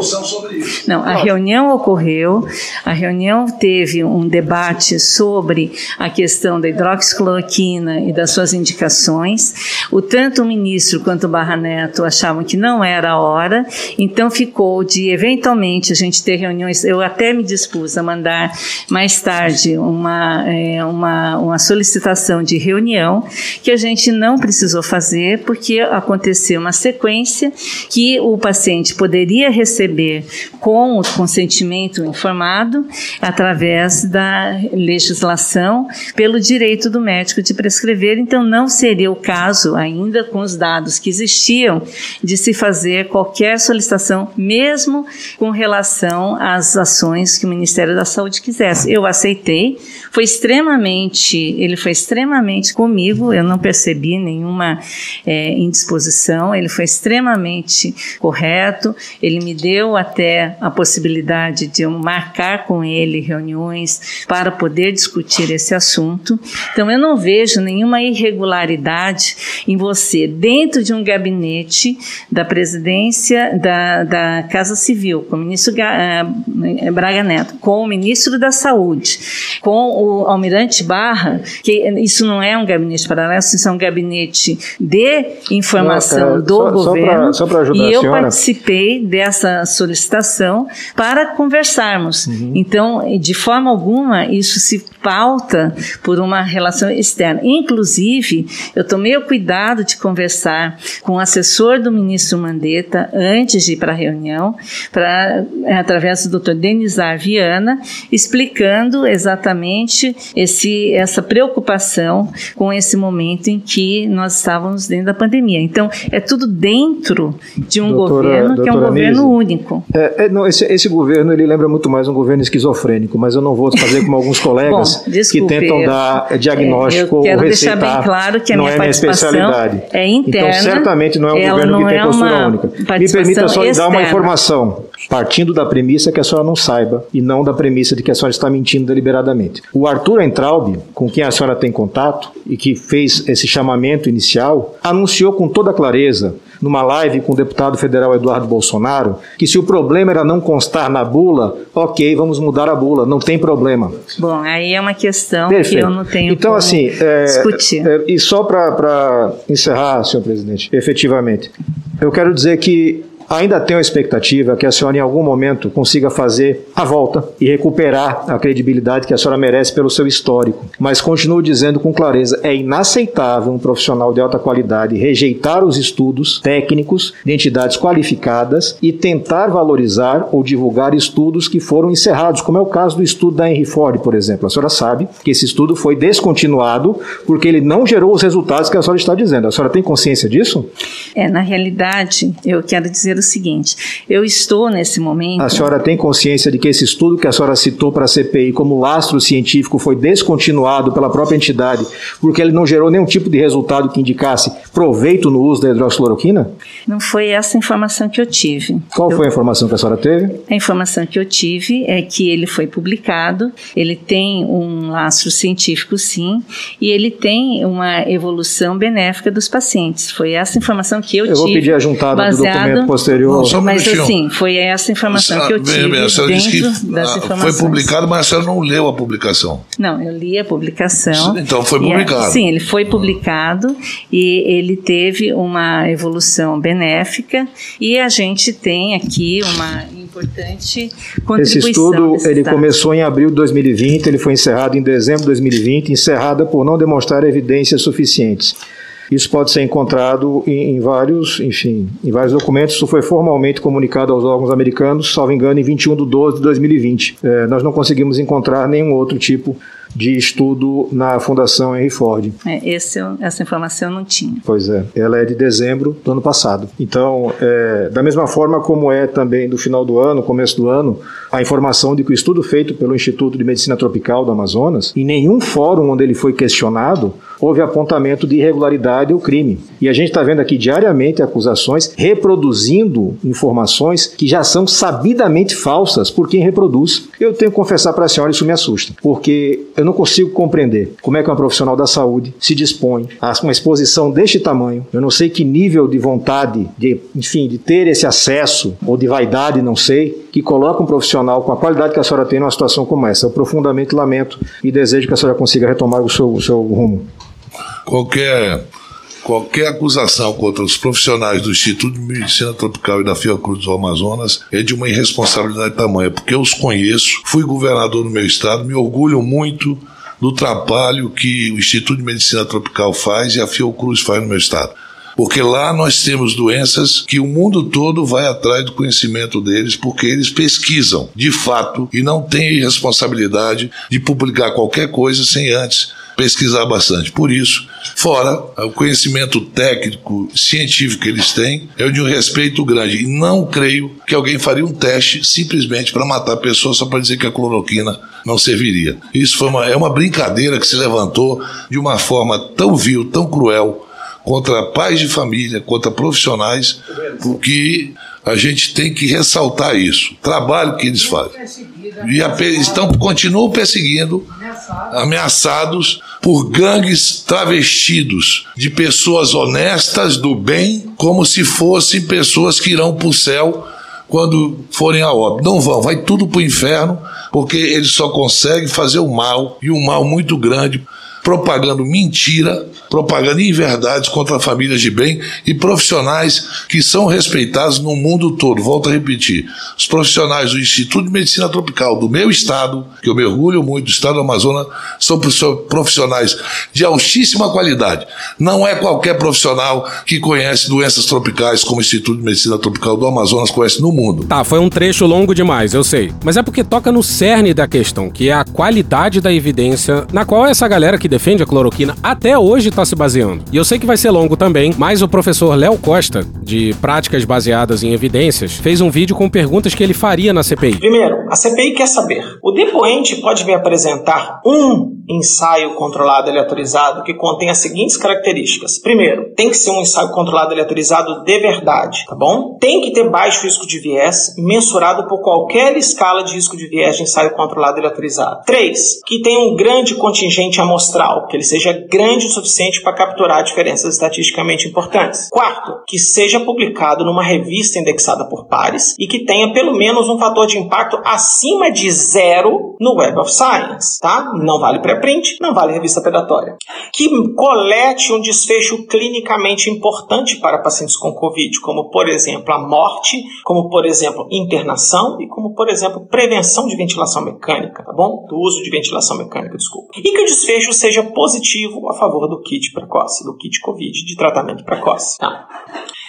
Não, a reunião ocorreu, a reunião teve um debate sobre a questão da hidroxicloroquina e das suas indicações. O tanto o ministro quanto o Barra Neto achavam que não era a hora, então ficou de eventualmente a gente ter reuniões. Eu até me dispus a mandar mais tarde uma, é, uma, uma solicitação de reunião que a gente não precisou fazer porque aconteceu uma sequência que o paciente poderia receber com o consentimento informado através da legislação pelo direito do médico de prescrever, então não seria o caso ainda com os dados que existiam de se fazer qualquer solicitação, mesmo com relação às ações que o Ministério da Saúde quisesse. Eu aceitei, foi extremamente, ele foi extremamente comigo, eu não percebi nenhuma eh, indisposição, ele foi extremamente correto, ele me deu até a possibilidade de eu marcar com ele reuniões para poder discutir esse assunto. Então eu não vejo nenhuma irregularidade em você, dentro de um gabinete da presidência da, da Casa Civil, com o ministro Ga- eh, Braga Neto, com o ministro da Saúde, com o almirante Barra, que isso não é um gabinete paralelo, isso é um gabinete de informação Não, do só- só governo. pra- só pra e eu participei dessa solicitação para conversarmos. Uhum. Então, de forma alguma, isso se pauta por uma relação externa. Inclusive, eu tomei o cuidado de conversar com o assessor do ministro Mandetta antes de ir para a reunião, para, através do Dr. Denizar Viana, explicando exatamente esse, essa preocupação com esse momento em que nós estávamos dentro da pandemia. Então, é tudo dentro de um Doutora- governo que é um governo único. É, é, não, esse, esse governo ele lembra muito mais um governo esquizofrênico, mas eu não vou fazer como alguns colegas Bom, desculpe, que tentam eu- dar é, diagnóstico eu quero ou deixar receitar. bem claro que a não minha é minha especialidade. é interna, Então, certamente não é um governo que tem é postura única. Me permita só lhe dar uma informação, partindo da premissa que a senhora não saiba e não da premissa de que a senhora está mentindo deliberadamente. O Arthur Entraub, com quem a senhora tem contato e que fez esse chamamento inicial, anunciou com toda clareza numa live com o deputado federal Eduardo Bolsonaro, que se o problema era não constar na bula, ok, vamos mudar a bula, não tem problema. Bom, aí é uma questão Perfeito. que eu não tenho Então, assim, é, discutir. é, e só para encerrar, senhor presidente, efetivamente, eu quero dizer que ainda tenho a expectativa que a senhora em algum momento consiga fazer a volta e recuperar a credibilidade que a senhora merece pelo seu histórico. Mas continuo dizendo com clareza, é inaceitável um profissional de alta qualidade rejeitar os estudos técnicos de entidades qualificadas e tentar valorizar ou divulgar estudos que foram encerrados, como é o caso do estudo da Henry Ford, por exemplo. A senhora sabe que esse estudo foi descontinuado porque ele não gerou os resultados que a senhora está dizendo. A senhora tem consciência disso? É, na realidade, eu quero dizer dizer o seguinte: eu estou nesse momento. A senhora tem consciência de que esse estudo que a senhora citou para a CPI como lastro científico foi descontinuado pela própria entidade porque ele não gerou nenhum tipo de resultado que indicasse proveito no uso da hidroxicloroquina? Não foi essa informação que eu tive. Qual eu, foi a informação que a senhora teve? A informação que eu tive é que ele foi publicado, ele tem um lastro científico, sim, e ele tem uma evolução benéfica dos pacientes. Foi essa informação que eu, eu tive. Eu vou pedir a juntada do documento posterior. Não, mas assim, foi essa informação que eu tive bem, bem, dentro que, das ah, informações. Foi publicado, mas a senhora não leu a publicação. Não, eu li a publicação. Então foi publicado. sim, ele foi publicado e ele teve uma evolução benéfica e a gente tem aqui uma importante contribuição. Esse estudo ele começou em abril de 2020, ele foi encerrado em dezembro de 2020, encerrada por não demonstrar evidências suficientes. Isso pode ser encontrado em, em, vários, enfim, em vários documentos. Isso foi formalmente comunicado aos órgãos americanos, salvo engano, em 21 de 12 de 2020. É, nós não conseguimos encontrar nenhum outro tipo de estudo na Fundação Henry Ford. É, esse, essa informação eu não tinha. Pois é, ela é de dezembro do ano passado. Então, é, da mesma forma como é também do final do ano, começo do ano, a informação de que o estudo feito pelo Instituto de Medicina Tropical do Amazonas, em nenhum fórum onde ele foi questionado, houve apontamento de irregularidade ou crime. E a gente está vendo aqui diariamente acusações reproduzindo informações que já são sabidamente falsas por quem reproduz. Eu tenho que confessar para a senhora, isso me assusta, porque eu não consigo compreender como é que uma profissional da saúde se dispõe a uma exposição deste tamanho. Eu não sei que nível de vontade, de, enfim, de ter esse acesso ou de vaidade, não sei, que coloca um profissional com a qualidade que a senhora tem numa situação como essa. Eu profundamente lamento e desejo que a senhora consiga retomar o seu, o seu rumo. Qualquer qualquer acusação contra os profissionais do Instituto de Medicina Tropical e da Fiocruz do Amazonas é de uma irresponsabilidade tamanha, porque eu os conheço, fui governador no meu estado, me orgulho muito do trabalho que o Instituto de Medicina Tropical faz e a Fiocruz faz no meu estado. Porque lá nós temos doenças que o mundo todo vai atrás do conhecimento deles, porque eles pesquisam de fato e não têm responsabilidade de publicar qualquer coisa sem antes pesquisar bastante. Por isso, fora o conhecimento técnico, científico que eles têm, é de um respeito grande. E não creio que alguém faria um teste simplesmente para matar a pessoa só para dizer que a cloroquina não serviria. Isso foi uma, é uma brincadeira que se levantou de uma forma tão vil, tão cruel contra pais de família, contra profissionais, porque a gente tem que ressaltar isso, o trabalho que eles fazem. E estão, continuam perseguindo, ameaçados por gangues travestidos de pessoas honestas do bem, como se fossem pessoas que irão para o céu quando forem a óbito. Não vão, vai tudo para o inferno, porque eles só conseguem fazer o mal, e um mal muito grande propagando mentira, propagando inverdades contra famílias de bem e profissionais que são respeitados no mundo todo. Volto a repetir: os profissionais do Instituto de Medicina Tropical do meu estado, que eu me orgulho muito do estado do Amazonas, são profissionais de altíssima qualidade. Não é qualquer profissional que conhece doenças tropicais como o Instituto de Medicina Tropical do Amazonas conhece no mundo. Tá, foi um trecho longo demais, eu sei. Mas é porque toca no cerne da questão, que é a qualidade da evidência na qual essa galera que defende a cloroquina até hoje está se baseando. E eu sei que vai ser longo também, mas o professor Léo Costa, de Práticas Baseadas em Evidências, fez um vídeo com perguntas que ele faria na CPI. Primeiro, a CPI quer saber: o depoente pode me apresentar um ensaio controlado aleatorizado que contém as seguintes características. Primeiro, tem que ser um ensaio controlado aleatorizado de verdade, tá bom? Tem que ter baixo risco de viés, mensurado por qualquer escala de risco de viés de ensaio controlado aleatorizado. Três, que tenha um grande contingente amostral, que ele seja grande o suficiente para capturar diferenças estatisticamente importantes. Quarto, que seja publicado numa revista indexada por pares e que tenha pelo menos um fator de impacto acima de zero no Web of Science, tá? Não vale pré-print, não vale revista predatória. Que colete um desfecho clinicamente importante para pacientes com Covid, como por exemplo a morte, como por exemplo internação e como por exemplo prevenção de ventilação mecânica, tá bom? Do uso de ventilação mecânica, desculpa. E que o desfecho seja positivo a favor do kit precoce, do kit COVID de tratamento precoce. Tá?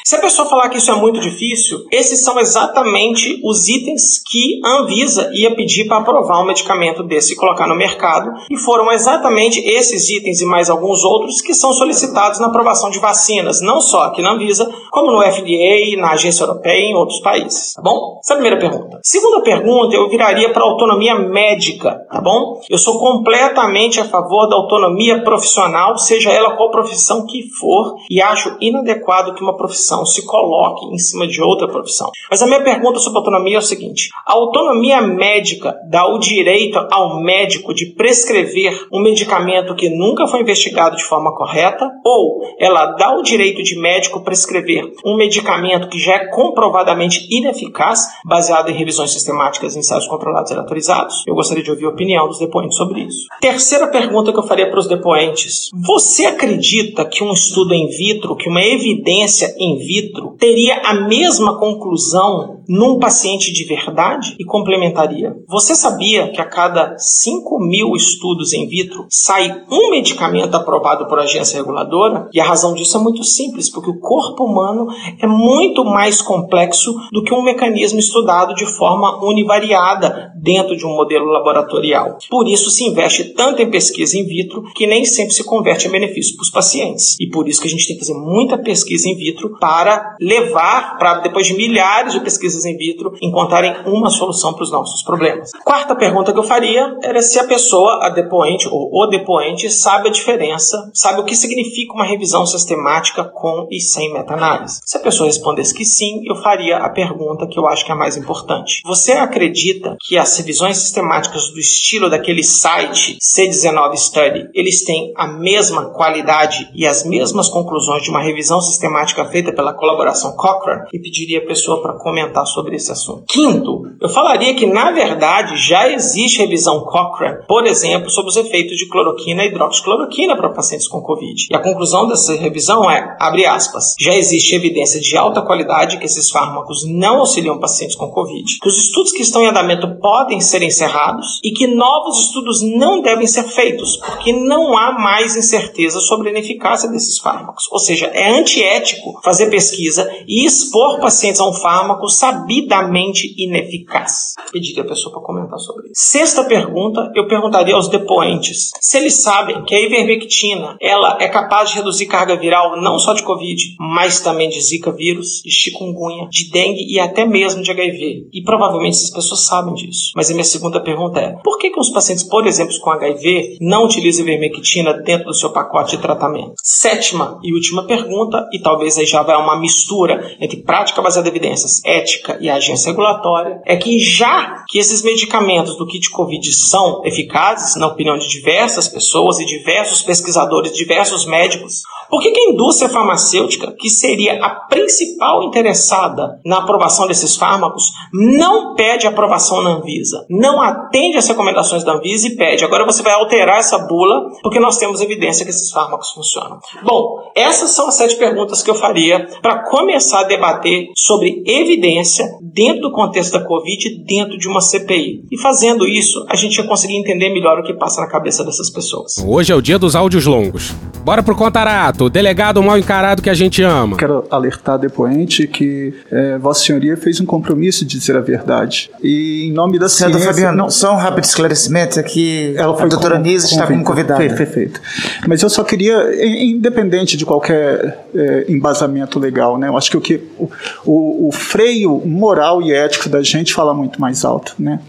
Se a pessoa falar que isso é muito difícil, esses são exatamente os itens que a Anvisa ia pedir para aprovar um medicamento desse e colocar no mercado, e foram exatamente esses itens e mais alguns outros que são solicitados na aprovação de vacinas, não só aqui na Anvisa, como no FDA, na Agência Europeia e em outros países, tá bom? Essa é a primeira pergunta. Segunda pergunta, eu viraria para autonomia médica, tá bom? Eu sou completamente a favor da autonomia profissional, seja ela qual profissão que for, e acho inadequado que uma profissão se coloque em cima de outra profissão. Mas a minha pergunta sobre autonomia é o seguinte: a autonomia médica dá o direito ao médico de prescrever um medicamento que nunca foi investigado de forma correta, ou ela dá o direito de médico prescrever um medicamento que já é comprovadamente ineficaz, baseado em revisões sistemáticas e ensaios controlados e autorizados? Eu gostaria de ouvir a opinião dos depoentes sobre isso. Terceira pergunta que eu faria para os depoentes: você acredita que um estudo em vitro, que uma evidência em vitro, teria a mesma conclusão num paciente de verdade e complementaria? Você sabia que a cada 5 mil estudos em vitro sai um medicamento aprovado por agência reguladora? E a razão disso é muito simples, porque o corpo humano é muito mais complexo do que um mecanismo estudado de forma univariada dentro de um modelo laboratorial. Por isso se investe tanto em pesquisa in vitro que nem sempre se converte em benefício para os pacientes. E por isso que a gente tem que fazer muita pesquisa in vitro para levar para depois de milhares de pesquisas in vitro encontrarem uma solução para os nossos problemas. Quarta pergunta que eu faria era se a pessoa, a depoente ou o depoente, sabe a diferença, sabe o que significa uma revisão sistemática com e sem meta-análise. Se a pessoa respondesse que sim, eu faria a pergunta que eu acho que é a mais importante. Você acredita que as revisões sistemáticas do estilo daquele site C19 Study, eles têm a mesma qualidade e as mesmas conclusões de uma revisão sistemática feita pela colaboração Cochrane? E pediria a pessoa para comentar sobre esse assunto. Quinto, eu falaria que na verdade já existe revisão Cochrane, por exemplo, sobre os efeitos de cloroquina e hidroxicloroquina para pacientes com Covid. E a conclusão dessa revisão é, abre aspas, já existe evidência de alta qualidade que esses fármacos não auxiliam pacientes com Covid, que os estudos que estão em andamento podem ser encerrados e que novos estudos não devem ser feitos, porque não há mais incerteza sobre a ineficácia desses fármacos. Ou seja, é antiético fazer pesquisa e expor pacientes a um fármaco sabidamente ineficaz. Pediria a pessoa para comentar sobre isso. Sexta pergunta, eu perguntaria aos depoentes se eles sabem que a ivermectina ela é capaz de reduzir carga viral não só de Covid, mas também de Zika vírus, de chikungunya, de dengue e até mesmo de HIV. E provavelmente essas pessoas sabem disso. Mas a minha segunda pergunta é: por que, que os pacientes, por exemplo, com HIV, não utilizam ivermectina dentro do seu pacote de tratamento? Sétima e última pergunta, e talvez aí já vai uma mistura entre prática baseada em evidências, ética e agência regulatória, é que já que esses medicamentos do kit COVID são eficazes, na opinião de diversas pessoas e diversos pesquisadores, diversos médicos, por que, que a indústria farmacêutica, que seria a principal interessada na aprovação desses fármacos, não pede aprovação na Anvisa, não atende às recomendações da Anvisa e pede, agora você vai alterar essa bula porque nós temos evidência que esses fármacos funcionam. Bom, essas são as sete perguntas que eu faria para começar a debater sobre evidência dentro do contexto da Covid, dentro de uma CPI. E fazendo isso, a gente ia conseguir entender melhor o que passa na cabeça dessas pessoas. Hoje é o dia dos áudios longos. Bora pro Contarato, o delegado mal encarado que a gente ama. Quero alertar depoente que é, Vossa Senhoria fez um compromisso de dizer a verdade. E em nome da Senador ciência... Fabiano, não, só um rápido esclarecimento aqui. Ela foi a doutora Nise está como convidada. Per- Perfeito. Mas eu só queria, in- independente de qualquer é, embasamento legal, né? Eu acho que o, que o, o, o freio moral e ético da gente fala muito mais alto, né?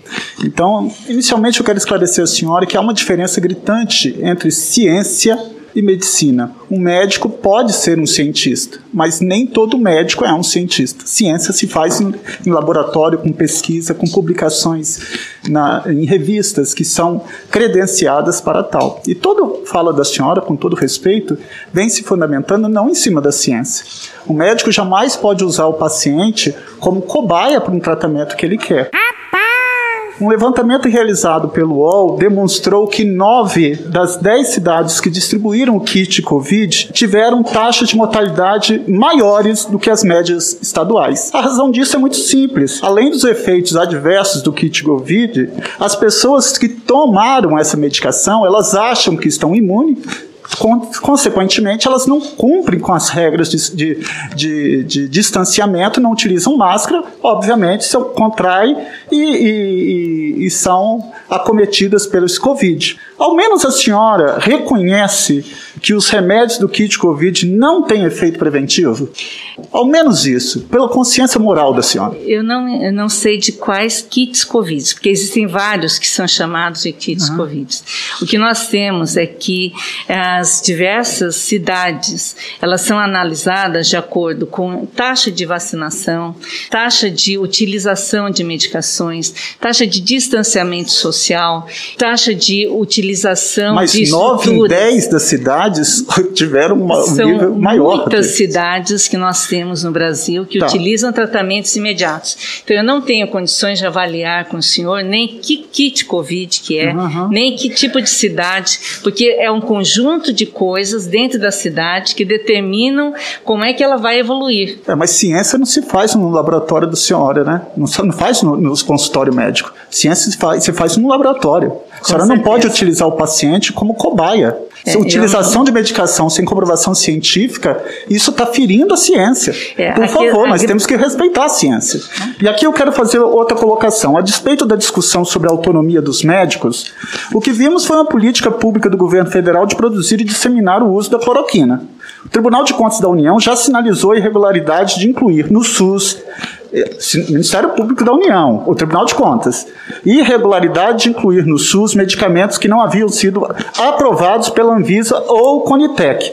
Então, inicialmente eu quero esclarecer a senhora que há uma diferença gritante entre ciência e medicina. Um médico pode ser um cientista, mas nem todo médico é um cientista. Ciência se faz em, em laboratório, com pesquisa, com publicações na- em revistas que são credenciadas para tal. E toda fala da senhora, com todo respeito, vem se fundamentando não em cima da ciência. O médico jamais pode usar o paciente como cobaia para um tratamento que ele quer. Um levantamento realizado pelo UOL demonstrou que nove das dez cidades que distribuíram o kit Covid tiveram taxas de mortalidade maiores do que as médias estaduais. A razão disso é muito simples. Além dos efeitos adversos do kit Covid, as pessoas que tomaram essa medicação, elas acham que estão imunes, consequentemente, elas não cumprem com as regras de, de, de, de distanciamento, não utilizam máscara, obviamente, se contrai e, e, e são acometidas pelos Covid. Ao menos a senhora reconhece que os remédios do kit Covid não têm efeito preventivo? Ao menos isso, pela consciência moral da senhora. Eu não, eu não sei de quais kits Covid, porque existem vários que são chamados de kits uhum. Covid. O que nós temos é que as diversas cidades, elas são analisadas de acordo com taxa de vacinação, taxa de utilização de medicações, taxa de distanciamento social, taxa de utilização Mas de Mas 9 em 10 das cidades tiveram uma, um nível maior. muitas cidades que nós temos no Brasil que tá. utilizam tratamentos imediatos. Então, eu não tenho condições de avaliar com o senhor nem que kit Covid que é, uhum. nem que tipo de cidade, porque é um conjunto de coisas dentro da cidade que determinam como é que ela vai evoluir. É, mas ciência não se faz no laboratório da senhora, né? Não, não faz no, no consultório médico. Ciência se faz, se faz no laboratório. A senhora não pode utilizar o paciente como cobaia. É, utilização eu... de medicação sem comprovação científica, isso está ferindo a ciência. É, Por aqui, favor, aqui... nós temos que respeitar a ciência. E aqui eu quero fazer outra colocação. A despeito da discussão sobre a autonomia dos médicos, o que vimos foi uma política pública do governo federal de produzir e disseminar o uso da cloroquina. O Tribunal de Contas da União já sinalizou a irregularidade de incluir no SUS Ministério Público da União, o Tribunal de Contas, irregularidade de incluir no SUS medicamentos que não haviam sido aprovados pela Anvisa ou Conitec.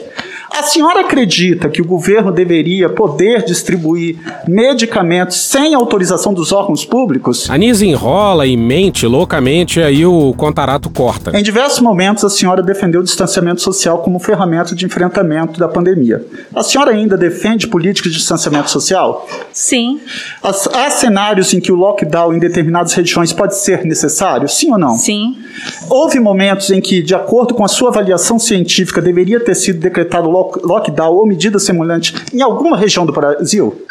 A senhora acredita que o governo deveria poder distribuir medicamentos sem autorização dos órgãos públicos? A Nise enrola e mente loucamente, aí o contarato corta. Em diversos momentos, a senhora defendeu o distanciamento social como ferramenta de enfrentamento da pandemia. A senhora ainda defende políticas de distanciamento social? Sim. Há cenários em que o lockdown em determinadas regiões pode ser necessário? Sim ou não? Sim. Houve momentos em que, de acordo com a sua avaliação científica, deveria ter sido decretado lockdown ou medida semelhante em alguma região do Brasil?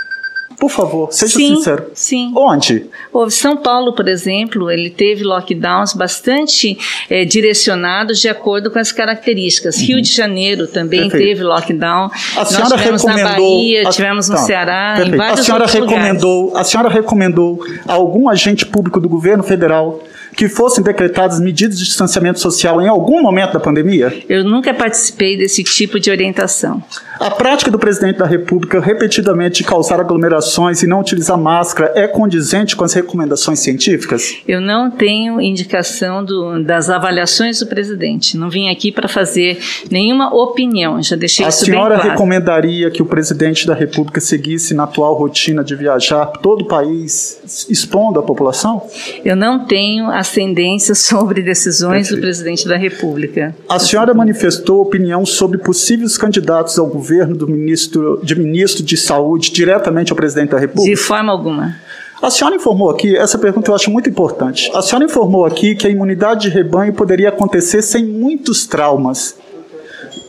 Por favor, seja sim, sincero. Sim. Onde? O São Paulo, por exemplo, ele teve lockdowns bastante é, direcionados de acordo com as características. Uhum. Rio de Janeiro também Perfeito. teve lockdown. A Nós senhora tivemos recomendou, na Bahia, a, tivemos no tá, Ceará, perfeito. em vários a senhora recomendou, lugares. A senhora recomendou a algum agente público do governo federal que fossem decretadas medidas de distanciamento social em algum momento da pandemia? Eu nunca participei desse tipo de orientação. A prática do presidente da República repetidamente de causar aglomerações e não utilizar máscara é condizente com as recomendações científicas? Eu não tenho indicação do, das avaliações do presidente. Não vim aqui para fazer nenhuma opinião. Já deixei a isso bem claro. A senhora recomendaria que o presidente da República seguisse na atual rotina de viajar todo o país, expondo a população? Eu não tenho ascendência sobre decisões do presidente da República. A senhora manifestou opinião sobre possíveis candidatos ao governo governo do ministro de ministro de saúde diretamente ao presidente da República? De forma alguma. A senhora informou aqui, essa pergunta eu acho muito importante. A senhora informou aqui que a imunidade de rebanho poderia acontecer sem muitos traumas.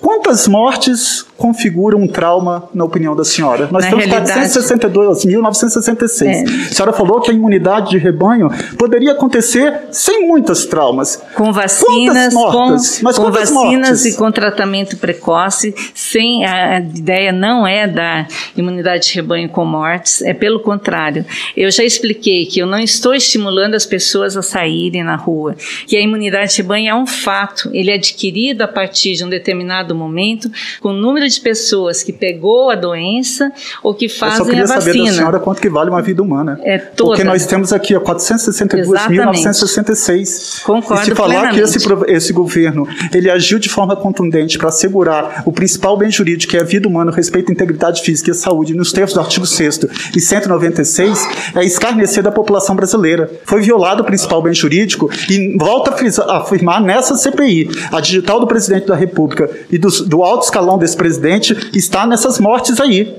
Quantas mortes configuram um trauma, na opinião da senhora? Nós na temos 462.966. É. A senhora falou que a imunidade de rebanho poderia acontecer sem muitos traumas. Com vacinas, mortas? com, com vacinas mortes? e com tratamento precoce, sem a, a ideia não é da imunidade de rebanho com mortes, é pelo contrário. Eu já expliquei que eu não estou estimulando as pessoas a saírem na rua, que a imunidade de rebanho é um fato, ele é adquirido a partir de um determinado momento, com o número de pessoas que pegou a doença ou que fazem a vacina. Eu só queria saber da senhora quanto que vale uma vida humana. É toda. Porque nós temos aqui 462.966. Concordo E se falar que esse, esse governo ele agiu de forma contundente para assegurar o principal bem jurídico, que é a vida humana, o respeito à integridade física e à saúde, nos termos do artigo 6 e 196, é escarnecer da população brasileira. Foi violado o principal bem jurídico e volta a afirmar nessa CPI, a digital do presidente da República e do, do alto escalão desse presidente está nessas mortes aí.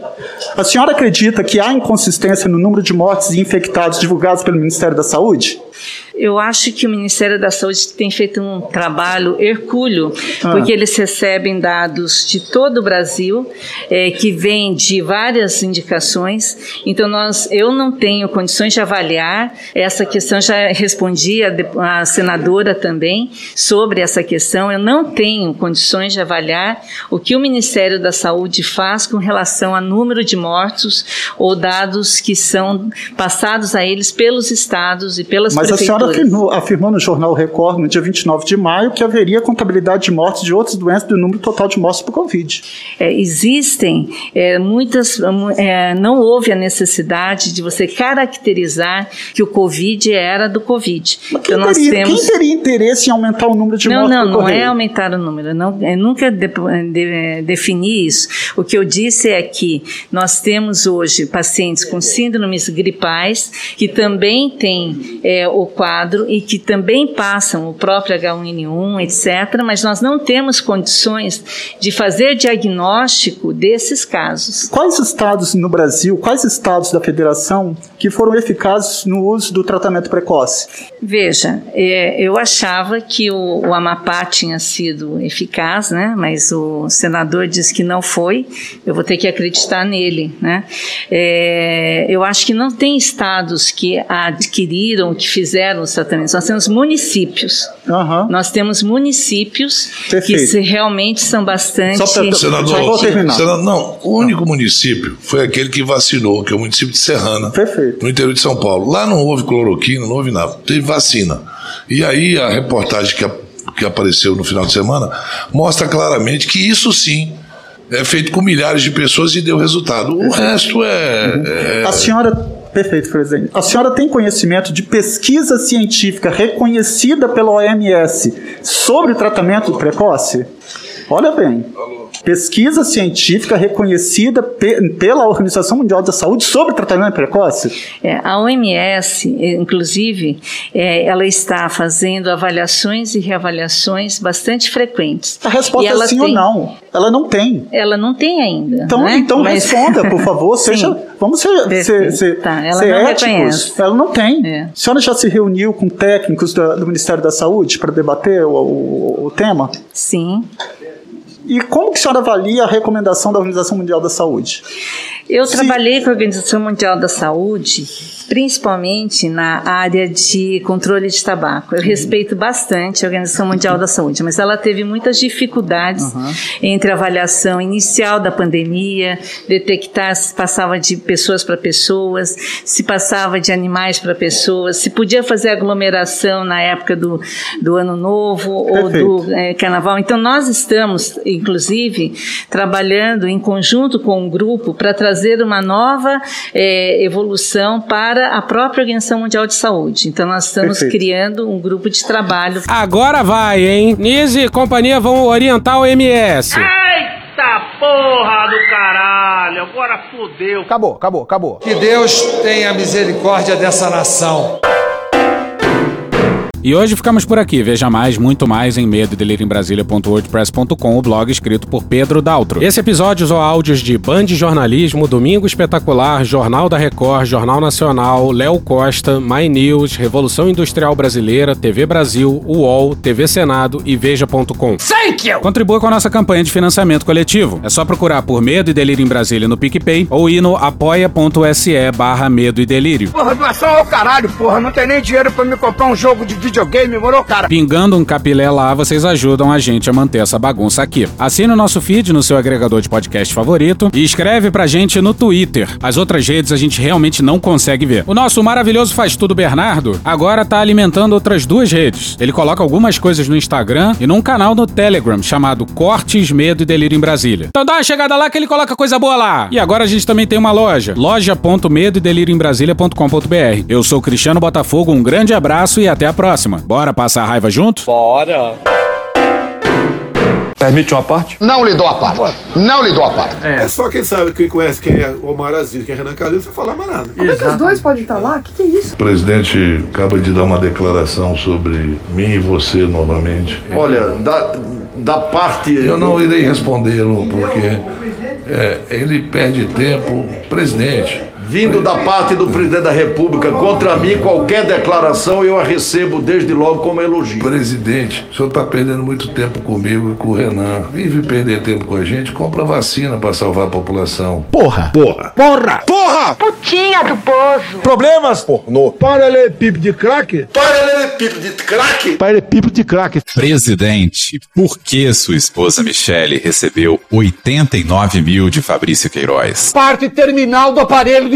A senhora acredita que há inconsistência no número de mortes e infectados divulgados pelo Ministério da Saúde? Eu acho que o Ministério da Saúde tem feito um trabalho hercúleo, Ah. porque eles recebem dados de todo o Brasil, eh, que vêm de várias indicações. Então, nós, eu não tenho condições de avaliar essa questão, já respondi a, a senadora também sobre essa questão. Eu não tenho condições de avaliar o que o Ministério da Saúde faz com relação a número de mortos ou dados que são passados a eles pelos estados e pelas Mas prefeituras. Afirmou, afirmou no jornal Record, no dia 29 de maio, que haveria contabilidade de mortes de outras doenças do número total de mortes por Covid. É, existem é, muitas. mu- é, não houve a necessidade de você caracterizar que o Covid era do Covid. Quem, Então, teria, temos. quem teria interesse em aumentar o número de Não, mortes não, não Covid? é aumentar o número. Não, eu nunca de, de- defini isso. O que eu disse é que nós temos hoje pacientes com síndromes gripais que também têm é, o quadro e que também passam o próprio H1N1, etc., mas nós não temos condições de fazer diagnóstico desses casos. Quais estados no Brasil, quais estados da federação que foram eficazes no uso do tratamento precoce? Veja, é, eu achava que o, o Amapá tinha sido eficaz, né? Mas o senador disse que não foi. Eu vou ter que acreditar nele, né? É, eu acho que não tem estados que adquiriram, que fizeram Nós temos municípios. Nós temos municípios que Perfeito. se realmente são bastante. Senador, senador, não, o único município foi aquele que vacinou, que é o município de Serrana, no interior de São Paulo. Lá não houve cloroquina, não houve nada, teve vacina. E aí a reportagem que, a- que apareceu no final de semana mostra claramente que isso sim é feito com milhares de pessoas e deu resultado. O resto é. é- A senhora, perfeito, presidente. A senhora tem conhecimento de pesquisa científica reconhecida pela OMS sobre tratamento precoce? Olha bem. Pesquisa científica reconhecida pe- pela Organização Mundial da Saúde sobre tratamento precoce? É, a OMS, eh, inclusive, eh, ela está fazendo avaliações e reavaliações bastante frequentes. A resposta é sim ou tem- não. Ela não tem. Ela não tem ainda. Então, né? então Mas- responda, por favor. Seja, vamos ser, ser, ser, Tá, ela ser não éticos. reconhece. É. Ela não tem. A senhora já se reuniu com técnicos da- do Ministério da Saúde para debater o, o- o tema? Sim. E como que a senhora avalia a recomendação da Organização Mundial da Saúde? Eu trabalhei com a Organização Mundial da Saúde, principalmente na área de controle de tabaco. Eu respeito bastante a Organização Mundial da Saúde, mas ela teve muitas dificuldades entre a avaliação inicial da pandemia, detectar se passava de pessoas para pessoas, se passava de animais para pessoas, se podia fazer aglomeração na época do, do Ano Novo ou do eh, Carnaval. Então, nós estamos, inclusive, trabalhando em conjunto com um grupo para trazer uma nova eh, evolução para a própria Organização Mundial de Saúde. Então, nós estamos Perfeito. criando um grupo de trabalho. Agora vai, hein? Nise e companhia vão orientar o MS. Eita porra do caralho, agora fudeu. Acabou, acabou, acabou. Que Deus tenha misericórdia dessa nação. E hoje ficamos por aqui. Veja mais, muito mais em medo o blog escrito por Pedro Daltro. Esse episódio usou áudios de Band Jornalismo, Domingo Espetacular, Jornal da Record, Jornal Nacional, Léo Costa, My News, Revolução Industrial Brasileira, TV Brasil, UOL, TV Senado e Veja.com. Thank you! Contribua com a nossa campanha de financiamento coletivo. É só procurar por Medo e Delírio em Brasília no PicPay ou ir no apoia.se barra Medo e Delírio. Porra, doação ao caralho, porra. Não tem nem dinheiro pra me comprar um jogo de videogame, morou, cara? Pingando um capilé lá, vocês ajudam a gente a manter essa bagunça aqui. Assine o nosso feed no seu agregador de podcast favorito e escreve pra gente no Twitter. As outras redes a gente realmente não consegue ver. O nosso maravilhoso faz tudo Bernardo agora tá alimentando outras duas redes. Ele coloca algumas coisas no Instagram e num canal no Telegram chamado Cortes, Medo e Delírio em Brasília. Então dá uma chegada lá que ele coloca coisa boa lá. E agora a gente também tem uma loja, loja.medo delírio em Brasília.com.br. Eu sou Cristiano Botafogo, um grande abraço e até a próxima. Bora passar a raiva junto? Bora. Permite uma parte? Não lhe dou a parte. Não lhe dou a parte. É, só quem sabe, quem conhece quem é Omar Aziz, quem é Renan Calil, você falar mais nada. Como é que os dois podem estar lá? O que, que é isso? O presidente acaba de dar uma declaração sobre mim e você novamente. Olha, da, da parte. Eu não irei respondê-lo porque é, ele perde tempo, presidente, vindo da parte do presidente da República contra mim, qualquer declaração eu a recebo desde logo como elogio. Presidente, o senhor está perdendo muito tempo comigo e com o Renan. Vive perder tempo com a gente, compra vacina para salvar a população. Porra! Porra! Porra! Porra! Putinha do poço. Problemas? Pornô. Paralelepípedo de crack? Paralelepípedo de crack? Paralelepípedo de crack. Presidente, por que sua esposa Michele recebeu 89 mil de Fabrício Queiroz? Parte terminal do aparelho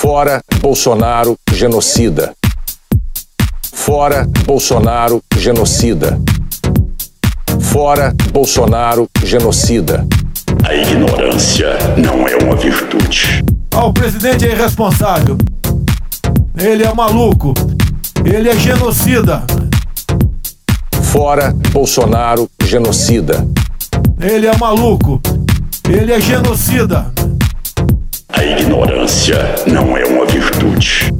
Fora Bolsonaro genocida. Fora Bolsonaro genocida. Fora Bolsonaro genocida. A ignorância não é uma virtude. Ah, o presidente é irresponsável. Ele é maluco. Ele é genocida. Fora Bolsonaro genocida. Ele é maluco. Ele é genocida. A ignorância não é uma virtude.